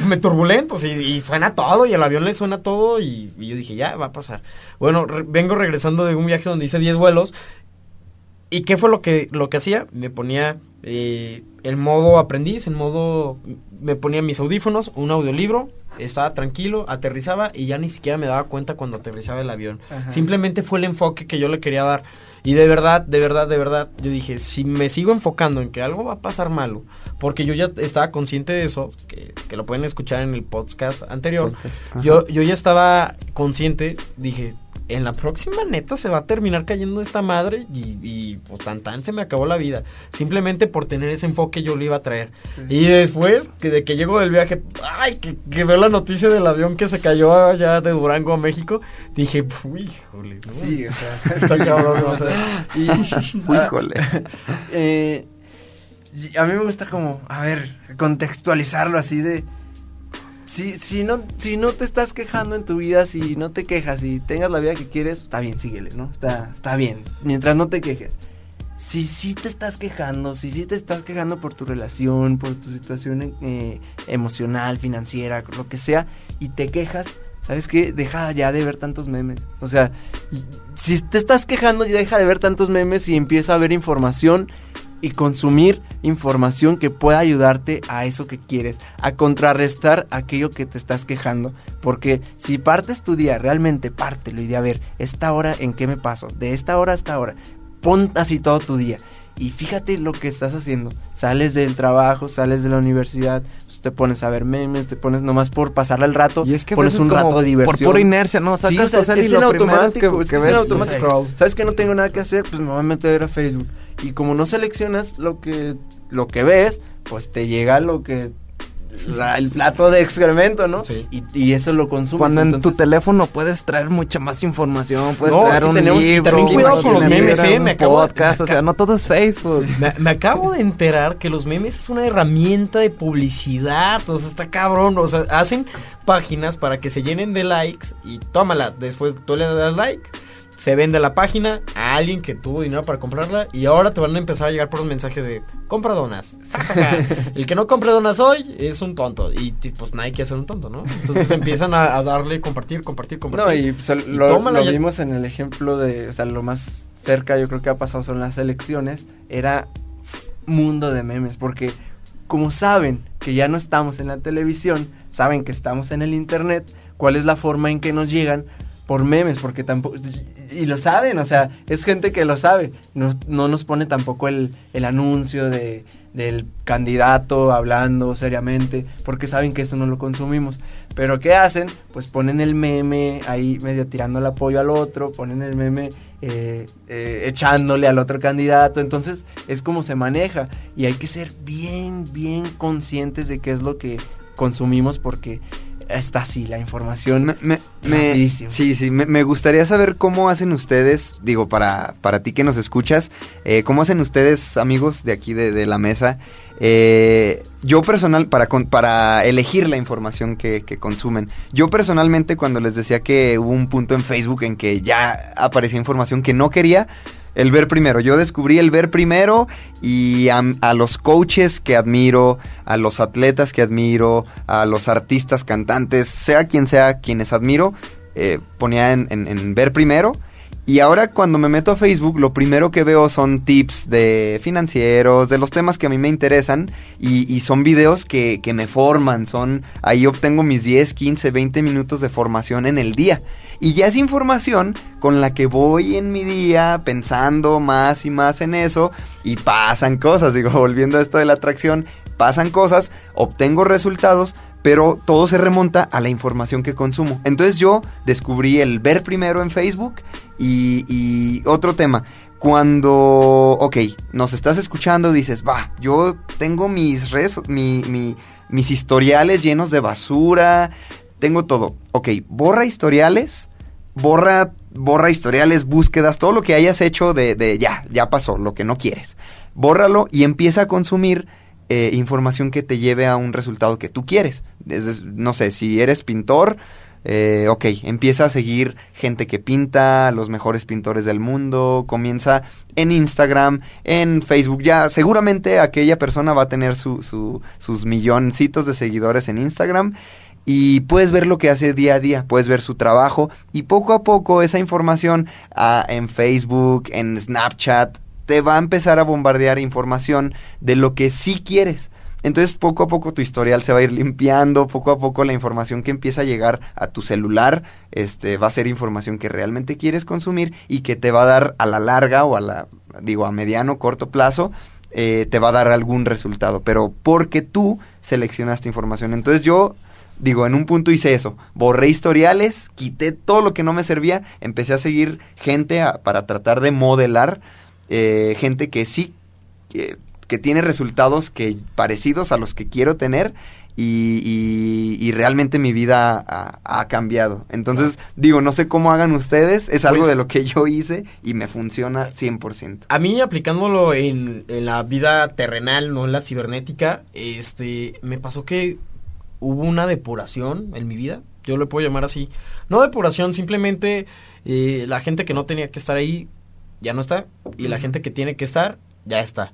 Me turbulentos y, y suena todo y el avión le suena todo y, y yo dije, ya, va a pasar. Bueno, re- vengo regresando de un viaje donde hice 10 vuelos y ¿qué fue lo que, lo que hacía? Me ponía eh, el modo aprendiz, en modo, me ponía mis audífonos, un audiolibro, estaba tranquilo, aterrizaba y ya ni siquiera me daba cuenta cuando aterrizaba el avión. Ajá. Simplemente fue el enfoque que yo le quería dar. Y de verdad, de verdad, de verdad, yo dije, si me sigo enfocando en que algo va a pasar malo, porque yo ya estaba consciente de eso, que, que lo pueden escuchar en el podcast anterior, Podcast, yo, yo ya estaba consciente, dije, en la próxima neta se va a terminar cayendo esta madre y, y pues tan tan se me acabó la vida. Simplemente por tener ese enfoque yo lo iba a traer. Y después, que de que llego del viaje, ay, que, que veo la noticia del avión que se cayó allá de Durango a México, dije, uy, híjole, ¿no? Sí, o sea, Está cabrón, o sea. y, Híjole. eh, y a mí me gusta como, a ver, contextualizarlo así de... Si, si, no, si no te estás quejando en tu vida, si no te quejas y tengas la vida que quieres, está bien, síguele, ¿no? Está, está bien, mientras no te quejes. Si sí te estás quejando, si sí te estás quejando por tu relación, por tu situación eh, emocional, financiera, lo que sea, y te quejas, ¿sabes qué? Deja ya de ver tantos memes. O sea, si te estás quejando, ya deja de ver tantos memes y empieza a ver información y consumir información que pueda ayudarte a eso que quieres, a contrarrestar aquello que te estás quejando. Porque si partes tu día, realmente pártelo y de a ver, esta hora en qué me paso, de esta hora a esta hora, pon así todo tu día. Y fíjate lo que estás haciendo. Sales del trabajo, sales de la universidad, pues, te pones a ver memes, te pones nomás por pasarle el rato, Y es que pones un rato de diversión. Por pura inercia, ¿no? Sacas Sí, o sea, y es lo en automático, que, es que que ves, es en automático. ¿Sabes que no tengo nada que hacer? Pues me voy a meter a Facebook. Y como no seleccionas lo que, lo que ves, pues te llega lo que... la- el plato de excremento, ¿no? Sí. Y, y eso lo consumes. Cuando en tu teléfono puedes traer mucha más información, puedes No, es traer que un tenemos- libro, también cuidado con los memes, ¿eh? Me acabo de- podcast, me o sea, no todo es Facebook. Me, me acabo de enterar que los memes es una herramienta de publicidad. O sea, está cabrón. O sea, hacen páginas para que se llenen de likes y tómala. Después tú le das like. Se vende la página a alguien que tuvo dinero para comprarla y ahora te van a empezar a llegar por los mensajes de compra donas. El que no compre donas hoy es un tonto y pues nadie quiere ser un tonto, ¿no? Entonces empiezan a, a darle compartir, compartir, compartir. No, y pues, Y lo, tómala lo ya. vimos en el ejemplo de, o sea, lo más cerca yo creo que ha pasado son las elecciones, era mundo de memes, porque como saben que ya no estamos en la televisión, saben que estamos en el internet, ¿cuál es la forma en que nos llegan? Por memes, porque tampoco... Y lo saben, o sea, es gente que lo sabe. No, no nos pone tampoco el, el anuncio de, del candidato hablando seriamente, porque saben que eso no lo consumimos. Pero ¿qué hacen? Pues ponen el meme ahí medio tirando el apoyo al otro, ponen el meme eh, eh, echándole al otro candidato. Entonces es como se maneja y hay que ser bien, bien conscientes de qué es lo que consumimos porque está así la información. Me- me- sí, sí, me, me gustaría saber cómo hacen ustedes, digo, para, para ti que nos escuchas, eh, cómo hacen ustedes, amigos de aquí de, de la mesa, eh, yo personal, para, para elegir la información que, que consumen. Yo personalmente, cuando les decía que hubo un punto en Facebook en que ya aparecía información que no quería, el ver primero. Yo descubrí el ver primero y a, los coaches que admiro, a los atletas que admiro, a los artistas, cantantes, sea quien sea quienes admiro, eh, ponía en- en ver primero Y ahora cuando me meto a Facebook, lo primero que veo son tips de financieros, de los temas que a mí me interesan, y, son videos que, que, me forman, son, ahí obtengo mis 10, 15, 20 minutos de formación en el día. Y ya es información con la que voy en mi día pensando más y más en eso, y pasan cosas, digo, volviendo a esto de la atracción, pasan cosas, obtengo resultados, pero todo se remonta a la información que consumo. Entonces yo descubrí el ver primero en Facebook y, y otro tema. Cuando, ok, nos estás escuchando, dices, va, yo tengo mis, mi, mis historiales llenos de basura, tengo todo. Ok, borra historiales, borra, borra historiales, búsquedas, todo lo que hayas hecho de, de ya, ya pasó, lo que no quieres. Bórralo y empieza a consumir eh, información que te lleve a un resultado que tú quieres. Es, no sé, si eres pintor, eh, ok, empieza a seguir gente que pinta, los mejores pintores del mundo, comienza en Instagram, en Facebook, ya seguramente aquella persona va a tener su, su, sus milloncitos de seguidores en Instagram y puedes ver lo que hace día a día, puedes ver su trabajo y poco a poco esa información ah, en Facebook, en Snapchat, te va a empezar a bombardear información de lo que sí quieres. Entonces poco a poco tu historial se va a ir limpiando, poco a poco la información que empieza a llegar a tu celular este, va a ser información que realmente quieres consumir y que te va a dar a la larga o a la, digo, a mediano, corto plazo, eh, te va a dar algún resultado, pero porque tú seleccionaste información. Entonces yo digo, en un punto hice eso, borré historiales, quité todo lo que no me servía, empecé a seguir gente para tratar de modelar eh, gente que sí, que, que, tiene resultados que parecidos a los que quiero tener y, y, y realmente mi vida ha, ha, cambiado. Entonces, digo, no sé cómo hagan ustedes, es algo pues, de lo que yo hice y me funciona 100%. A mí aplicándolo en, en la vida terrenal, no en la cibernética, este, me pasó que hubo una depuración en mi vida, yo lo puedo llamar así. No depuración, simplemente eh, la gente que no tenía que estar ahí ya no está y la gente que tiene que estar ya está.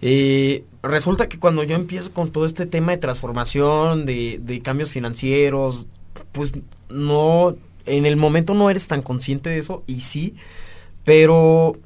Eh, resulta que cuando yo empiezo con todo este tema de transformación, de, de, cambios financieros, pues no, en el momento no eres tan consciente de eso y sí, pero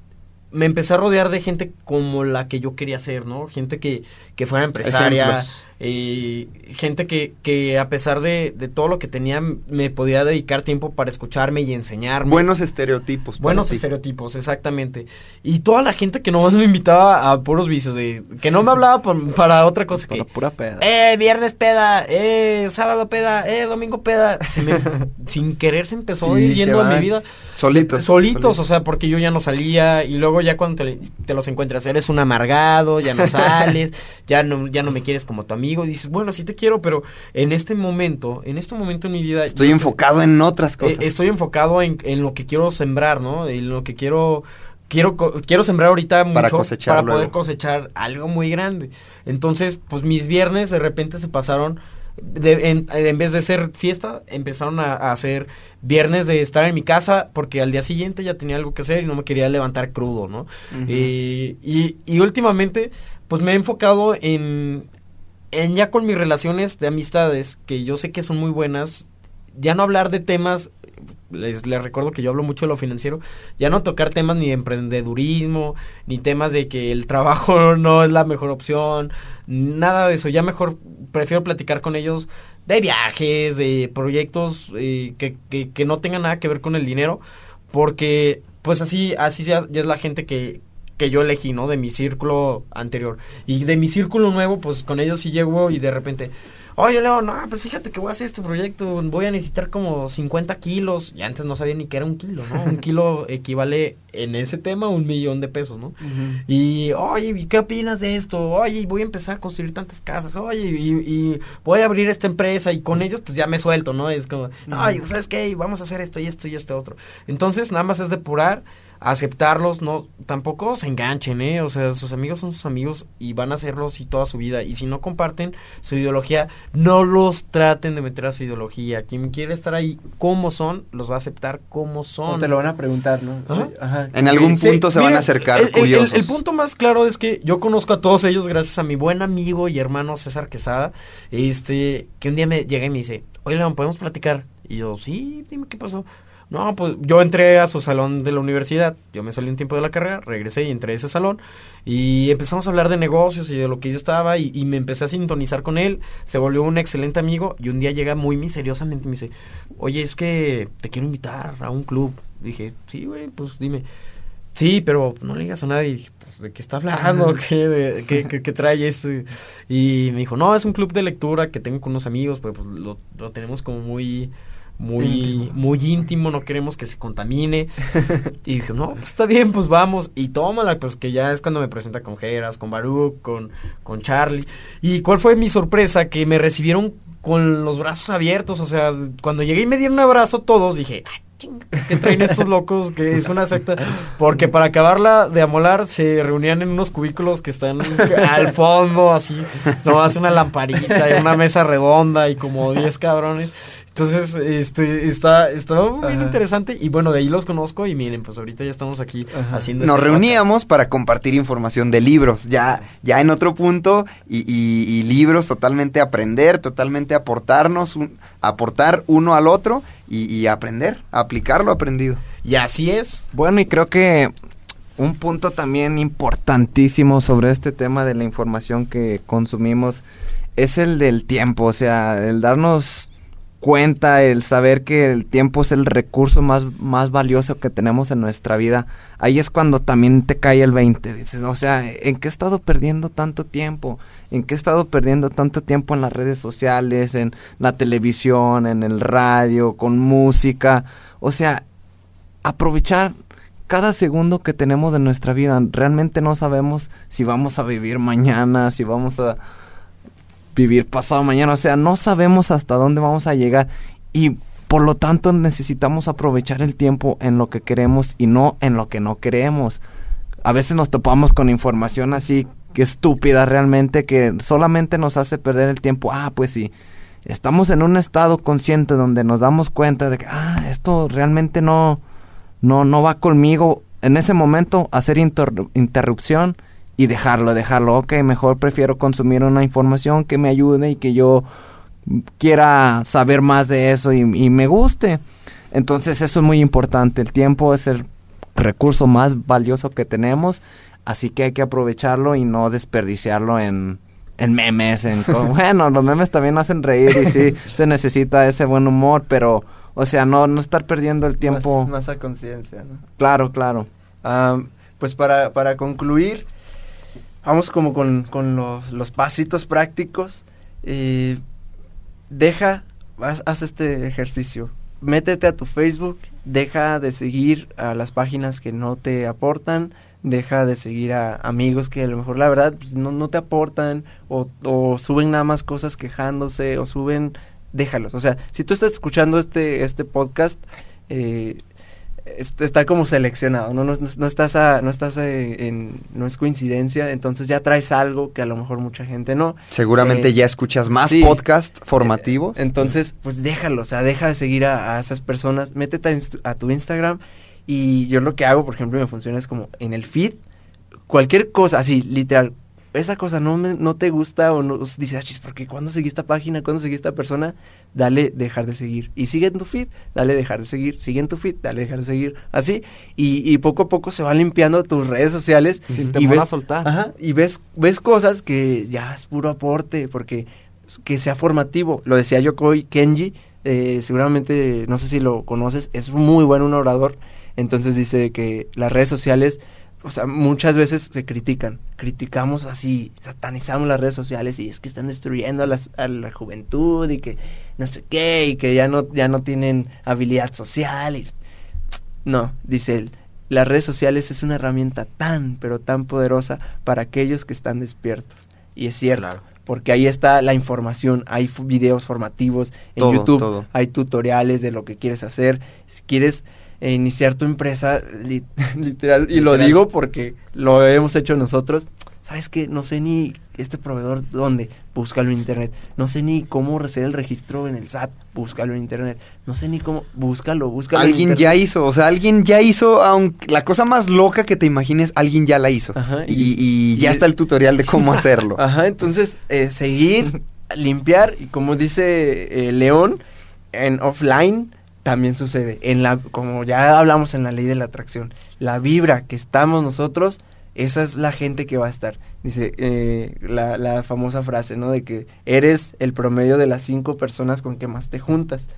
me empecé a rodear de gente como la que yo quería ser, ¿no? Gente que, que fuera empresaria, eh, gente que, que a pesar de, de, todo lo que tenía me podía dedicar tiempo para escucharme y enseñarme. Buenos estereotipos. Buenos estereotipos, exactamente. Y toda la gente que nomás me invitaba a puros vicios, de que no me hablaba por, para otra cosa para que... pura peda. Eh, viernes peda, eh, sábado peda, eh, domingo peda. Se me, sin querer se empezó sí, yendo a mi vida. Solitos. Solitos, solitos, o sea, porque yo ya no salía y luego ya cuando te, te los encuentras, eres un amargado, ya no sales, ya no, ya no me quieres como tu amigo y dices, bueno, sí te quiero, pero en este momento, en este momento en mi vida... Estoy enfocado en otras cosas. Eh, estoy enfocado en, en, lo que quiero sembrar, ¿no? En lo que quiero... Quiero, quiero sembrar ahorita mucho para, cosechar para luego. poder cosechar algo muy grande. Entonces, pues mis viernes de repente se pasaron de, en, en, vez de ser fiesta, empezaron a, a, hacer viernes de estar en mi casa porque al día siguiente ya tenía algo que hacer y no me quería levantar crudo, ¿no? Uh -huh. eh, y, y, últimamente, pues me he enfocado en, en ya con mis relaciones de amistades, que yo sé que son muy buenas, ya no hablar de temas, les, les, recuerdo que yo hablo mucho de lo financiero, ya no tocar temas ni de emprendedurismo, ni temas de que el trabajo no es la mejor opción, nada de eso, ya mejor prefiero platicar con ellos de viajes, de proyectos eh, que, que, que, no tengan nada que ver con el dinero, porque pues así, así ya, ya es la gente que, que yo elegí, ¿no? De mi círculo anterior. Y de mi círculo nuevo, pues con ellos sí llego y de repente, oye, Leo, no, pues fíjate que voy a hacer este proyecto, voy a necesitar como 50 kilos. Y antes no sabía ni qué era un kilo, ¿no? un kilo equivale en ese tema a un millón de pesos, ¿no? Uh -huh. Y, oye, ¿qué opinas de esto? Oye, voy a empezar a construir tantas casas, oye, y, y voy a abrir esta empresa y con ellos pues ya me suelto, ¿no? Es como, no, uh -huh. ¿sabes qué? Vamos a hacer esto y esto y esto otro. Entonces, nada más es depurar aceptarlos, no, tampoco se enganchen, eh, o sea, sus amigos son sus amigos y van a hacerlo así toda su vida, y si no comparten su ideología, no los traten de meter a su ideología, quien quiere estar ahí como son, los va a aceptar como son. O te lo van a preguntar, ¿no? Ajá. Ajá. En algún punto sí, se van a acercar el, curiosos. El, el, el, punto más claro es que yo conozco a todos ellos gracias a mi buen amigo y hermano César Quesada, este, que un día me llega y me dice, oye León, ¿podemos platicar? Y yo, sí, dime qué pasó No, pues yo entré a su salón de la universidad. Yo me salí un tiempo de la carrera, regresé y entré a ese salón. Y empezamos a hablar de negocios y de lo que yo estaba. Y, y me empecé a sintonizar con él. Se volvió un excelente amigo. Y un día llega muy misteriosamente y me dice: Oye, es que te quiero invitar a un club. Dije: Sí, güey, pues dime. Sí, pero no le digas a nadie. Y dije, pues, ¿de qué está hablando? ¿Qué, de, qué, qué- qué trae eso? Y me dijo, no, es un club de lectura que tengo con unos amigos, pues, pues, lo, lo tenemos como muy, muy, Íntimo. muy íntimo, no queremos que se contamine. y dije, no, pues está bien, pues vamos. Y tómala, pues que ya es cuando me presenta con Geras, con Baruch, con, con Charlie. ¿Y cuál fue mi sorpresa? Que me recibieron con los brazos abiertos, o sea, cuando llegué y me dieron un abrazo todos, dije, ching, ¿qué traen estos locos? Que es una secta. Porque para acabarla de amolar se reunían en unos cubículos que están al fondo, así, nomás una lamparita y una mesa redonda y como 10 cabrones. Entonces, este, está, está bien Ajá. interesante y bueno, de ahí los conozco y miren, pues ahorita ya estamos aquí Ajá. haciendo Nos este reuníamos para compartir información de libros, ya, ya en otro punto, y, y- y libros totalmente aprender, totalmente aportarnos, un- aportar uno al otro y, y aprender, aplicar lo aprendido. Y así es. Bueno, y creo que un punto también importantísimo sobre este tema de la información que consumimos es el del tiempo, o sea, el darnos cuenta, el saber que el tiempo es el recurso más, más valioso que tenemos en nuestra vida. Ahí es cuando también te cae el 20. Dices, o sea, ¿en qué he estado perdiendo tanto tiempo? ¿En qué he estado perdiendo tanto tiempo en las redes sociales, en la televisión, en el radio, con música? O sea, aprovechar cada segundo que tenemos de nuestra vida. Realmente no sabemos si vamos a vivir mañana, si vamos a vivir pasado mañana. O sea, no sabemos hasta dónde vamos a llegar. Y por lo tanto necesitamos aprovechar el tiempo en lo que queremos y no en lo que no queremos. A veces nos topamos con información así que estúpida realmente que solamente nos hace perder el tiempo. Ah, pues sí. Estamos en un estado consciente donde nos damos cuenta de que ah, esto realmente no no no va conmigo. En ese momento hacer inter- interrupción y dejarlo, dejarlo. Ok, mejor prefiero consumir una información que me ayude y que yo quiera saber más de eso y, y me guste. Entonces eso es muy importante. El tiempo es el recurso más valioso que tenemos, así que hay que aprovecharlo y no desperdiciarlo en, en memes. En bueno, los memes también hacen reír y sí se necesita ese buen humor, pero, o sea, no, no estar perdiendo el tiempo. Más, más a conciencia, ¿no? Claro, claro. Am, pues para, para concluir, vamos como con, con los, los pasitos prácticos. Eh, deja, haz, haz este ejercicio. Métete a tu Facebook, deja de seguir a las páginas que no te aportan, deja de seguir a amigos que a lo mejor la verdad pues, no, no te aportan o, o suben nada más cosas quejándose o suben, déjalos. O sea, si tú estás escuchando este, este podcast, eh, está como seleccionado, ¿no? No, no- no estás, a- no estás eh, en, no es coincidencia, entonces ya traes algo que a lo mejor mucha gente no. Seguramente Eh, ya escuchas más sí. podcasts formativos. Eh, Entonces, pues déjalo, o sea, deja de seguir a, a esas personas, métete a, a tu Instagram y yo lo que hago, por ejemplo, me funciona es como en el feed, cualquier cosa, así, literal, esa cosa no, me- no te gusta o no dices, ah, chis, ¿por qué? ¿Cuándo seguí esta página? ¿Cuándo seguí esta persona? Dale dejar de seguir. Y sigue en tu feed, dale dejar de seguir. Sigue en tu feed, dale dejar de seguir. Así. Y, y poco a poco se van limpiando tus redes sociales. Y temor ves, a soltar. Ajá, y ves, ves cosas que ya es puro aporte, porque que sea formativo. Lo decía Yokoi Kenji, eh, seguramente, no sé si lo conoces, es muy buen un orador. Entonces dice que las redes sociales, o sea, muchas veces se critican. Criticamos así, satanizamos las redes sociales y es que están destruyendo a, las, a la juventud y que no sé qué, y que ya no, ya no tienen habilidad social. y- No, dice él, las redes sociales es una herramienta tan, pero tan poderosa para aquellos que están despiertos. Y es cierto, Claro. porque ahí está la información, hay videos formativos en Todo, YouTube, todo. hay tutoriales de lo que quieres hacer. Si quieres eh, iniciar tu empresa, li- literal, y lo digo porque lo hemos hecho nosotros. ¿Sabes qué? No sé ni este proveedor dónde, búscalo en internet. No sé ni cómo hacer el registro en el SAT, búscalo en internet. No sé ni cómo, búscalo, búscalo. en Alguien ya hizo, o sea, alguien ya hizo, aunque la cosa más loca que te imagines, alguien ya la hizo. Ajá, y, y- y y ya es- está el tutorial de cómo hacerlo. Ajá, entonces eh, seguir, limpiar y como dice eh, León, en offline también sucede. En la, como ya hablamos en la ley de la atracción, la vibra que estamos nosotros, esa es la gente que va a estar. Dice eh, la, la famosa frase, ¿no? De que eres el promedio de las cinco personas con que más te juntas.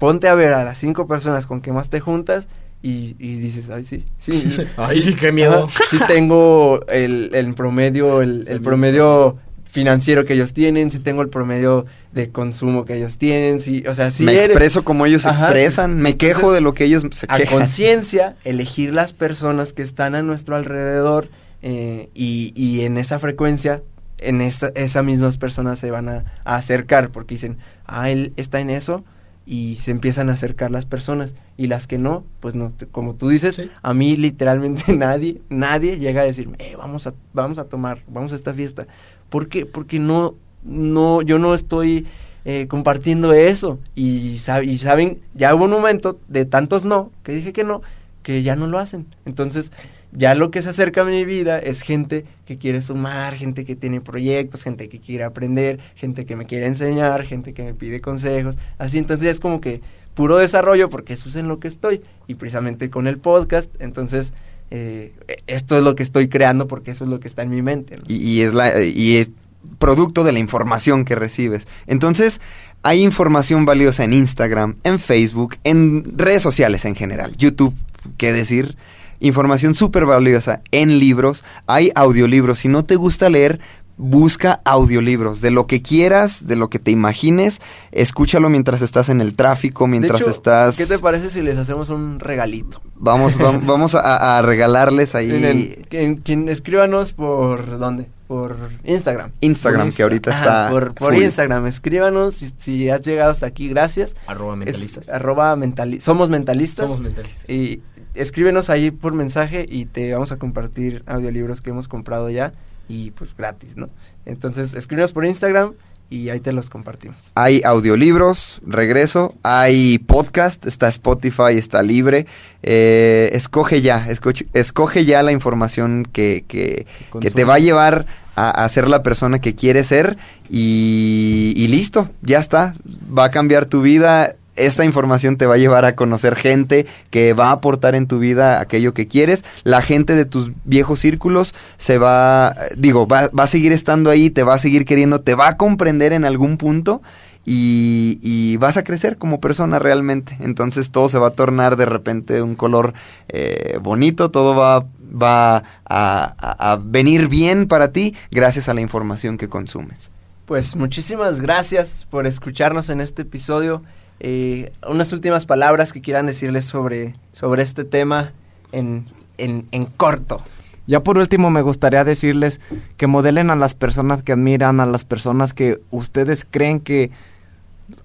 Ponte a ver a las cinco personas con que más te juntas y, y dices, ay, sí, sí. Ay, sí, qué miedo. Ajá, sí tengo el, el promedio, el, el promedio financiero que ellos tienen, si tengo el promedio de consumo que ellos tienen, si, o sea, si me eres- expreso como ellos Ajá, expresan, sí. me quejo Entonces, de lo que ellos se a quejan. conciencia elegir las personas que están a nuestro alrededor eh, y, y en esa frecuencia en esa, esas mismas personas se van a, a acercar porque dicen ah él está en eso y se empiezan a acercar las personas y las que no pues no como tú dices Sí. a mí literalmente nadie nadie llega a decirme eh, vamos a vamos a tomar vamos a esta fiesta ¿por qué? porque no no yo no estoy eh, compartiendo eso y, y saben, ya hubo un momento de tantos no, que dije que no, que ya no lo hacen. Entonces, ya lo que se acerca a mi vida es gente que quiere sumar, gente que tiene proyectos, gente que quiere aprender, gente que me quiere enseñar, gente que me pide consejos, así entonces es como que puro desarrollo porque eso es en lo que estoy y precisamente con el podcast, entonces eh, esto es lo que estoy creando porque eso es lo que está en mi mente. y es la y es producto de la información que recibes. Entonces, hay información valiosa en Instagram, en Facebook, en redes sociales en general, YouTube, qué decir, información súper valiosa en libros, hay audiolibros. Si no te gusta leer, busca audiolibros de lo que quieras, de lo que te imagines, escúchalo mientras estás en el tráfico, De mientras hecho, estás ¿Qué te parece si les hacemos un regalito? Vamos vam- vamos a, a regalarles ahí quien escríbanos por dónde? Por Instagram. Instagram Por que ahorita Ajá, está por. Instagram, escríbanos si, si has llegado hasta aquí, gracias. Arroba Es mentalistas. arroba mentali- somos mentalistas. Somos mentalistas. Y escríbenos ahí por mensaje y te vamos a compartir audiolibros que hemos comprado ya y pues gratis, ¿no? Entonces, escríbenos por Instagram y ahí te los compartimos. Hay audiolibros, regreso, hay podcast, está Spotify, está libre. Eh, escoge ya, escoche- escoge ya la información que, que, que te va a llevar a, a ser la persona que quieres ser y, y listo, ya está, va a cambiar tu vida. Esta información te va a llevar a conocer gente que va a aportar en tu vida aquello que quieres. La gente de tus viejos círculos se va, digo, va, va a seguir estando ahí, te va a seguir queriendo, te va a comprender en algún punto y, y vas a crecer como persona realmente. Entonces todo se va a tornar de repente de un color eh, bonito, todo va, va a, venir bien para ti gracias a la información que consumes. Pues muchísimas gracias por escucharnos en este episodio. Eh, unas últimas palabras que quieran decirles sobre, sobre este tema en, en, en corto. Ya por último me gustaría decirles que modelen a las personas que admiran, a las personas que ustedes creen que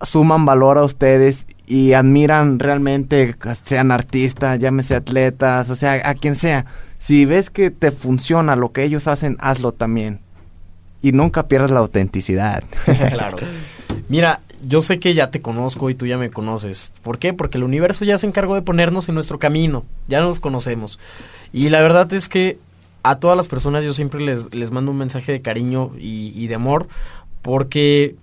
suman valor a ustedes y admiran realmente, sean artistas, llámese atletas, o sea, a quien sea. Si ves que te funciona lo que ellos hacen, hazlo también. Y nunca pierdas la autenticidad. claro. Mira, yo sé que ya te conozco y tú ya me conoces. ¿Por qué? Porque el universo ya se encargó de ponernos en nuestro camino. Ya nos conocemos. Y la verdad es que a todas las personas yo siempre les, les mando un mensaje de cariño y, de amor. Porque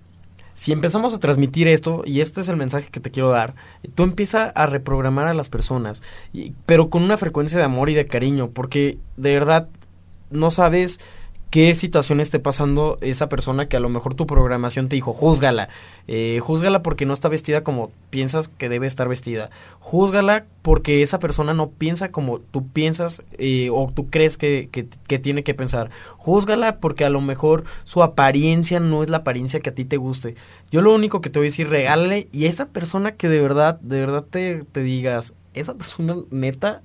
si empezamos a transmitir esto, y este es el mensaje que te quiero dar, tú empieza a reprogramar a las personas, pero con una frecuencia de amor y de cariño, porque de verdad no sabes qué situación esté pasando esa persona que a lo mejor tu programación te dijo, júzgala, eh, júzgala porque no está vestida como piensas que debe estar vestida, júzgala porque esa persona no piensa como tú piensas eh, o tú crees que, que- que tiene que pensar, júzgala porque a lo mejor su apariencia no es la apariencia que a ti te guste. Yo lo único que te voy a decir, regálale y esa persona que de verdad, de verdad te, te digas, esa persona neta,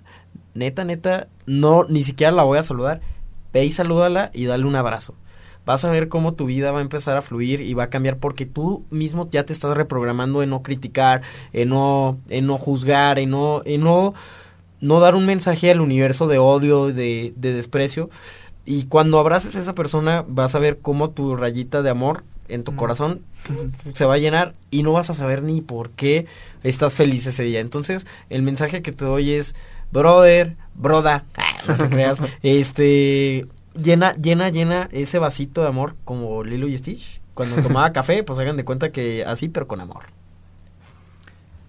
neta, neta, no, ni siquiera la voy a saludar ve y salúdala y dale un abrazo. Vas a ver cómo tu vida va a empezar a fluir y va a cambiar porque tú mismo ya te estás reprogramando en no criticar, en no, en no juzgar, en no, en no, no dar un mensaje al universo de odio, de, de desprecio. Y cuando abraces a esa persona, vas a ver cómo tu rayita de amor en tu corazón se va a llenar y no vas a saber ni por qué estás feliz ese día. Entonces, el mensaje que te doy es, brother, broda, no te creas, este, llena, llena, llena ese vasito de amor como Lilo y Stitch. Cuando tomaba café, pues hagan de cuenta que así, pero con amor.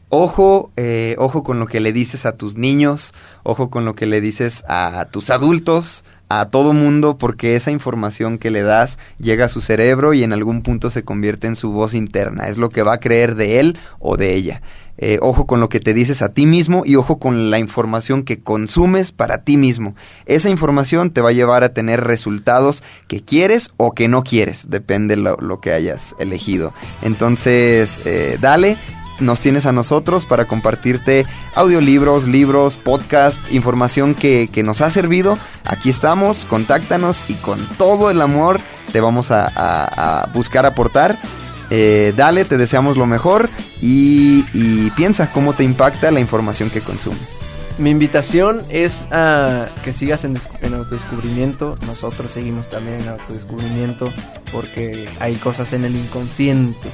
Ojo, eh, ojo con lo que le dices a tus niños, ojo con lo que le dices a tus adultos, a todo mundo, porque esa información que le das llega a su cerebro y en algún punto se convierte en su voz interna. Es lo que va a creer de él o de ella. Eh, ojo con lo que te dices a ti mismo y ojo con la información que consumes para ti mismo. Esa información te va a llevar a tener resultados que quieres o que no quieres, depende lo, lo que hayas elegido. Entonces, eh, dale, nos tienes a nosotros para compartirte audiolibros, libros, podcast, información que, que, nos ha servido. Aquí estamos, contáctanos y con todo el amor te vamos a, a, buscar aportar. Eh, dale, te deseamos lo mejor y, y, piensa cómo te impacta la información que consumes. Mi invitación es a que sigas en, en, autodescubrimiento. Nosotros seguimos también en autodescubrimiento porque hay cosas en el inconsciente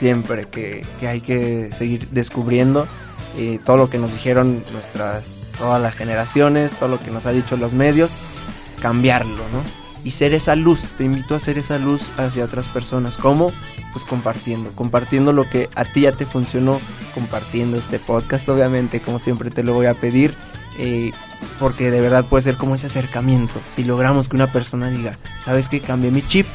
siempre que, que hay que seguir descubriendo. Eh, todo lo que nos dijeron nuestras, todas las generaciones, todo lo que nos ha dicho los medios, cambiarlo, ¿no? y ser esa luz. Te invito a ser esa luz hacia otras personas. ¿Cómo? Pues compartiendo, compartiendo lo que a ti ya te funcionó, compartiendo este podcast, obviamente, como siempre te lo voy a pedir, eh, porque de verdad puede ser como ese acercamiento. Si logramos que una persona diga, ¿sabes qué? Cambié mi chip,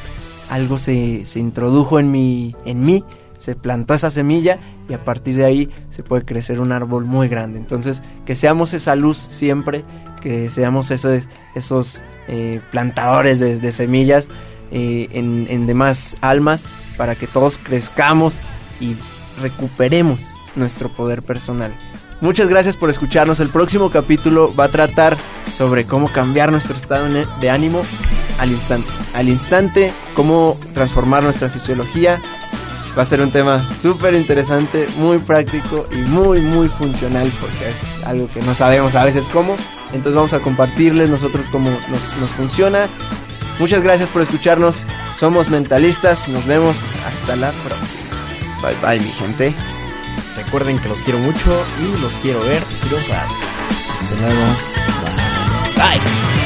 algo se, se introdujo en mi, en mí, se plantó esa semilla y a partir de ahí se puede crecer un árbol muy grande. Entonces, que seamos esa luz siempre, que seamos esos, esos eh, plantadores de, semillas eh, en, en demás almas para que todos crezcamos y recuperemos nuestro poder personal. Muchas gracias por escucharnos. El próximo capítulo va a tratar sobre cómo cambiar nuestro estado de ánimo al instante. Al instante, cómo transformar nuestra fisiología. Va a ser un tema súper interesante, muy práctico y muy, muy funcional porque es algo que no sabemos a veces cómo. Entonces vamos a compartirles nosotros cómo nos, nos funciona. Muchas gracias por escucharnos. Somos mentalistas. Nos vemos hasta la próxima. Bye bye, mi gente. Recuerden que los quiero mucho y los quiero ver triunfar. Hasta luego. Bye. How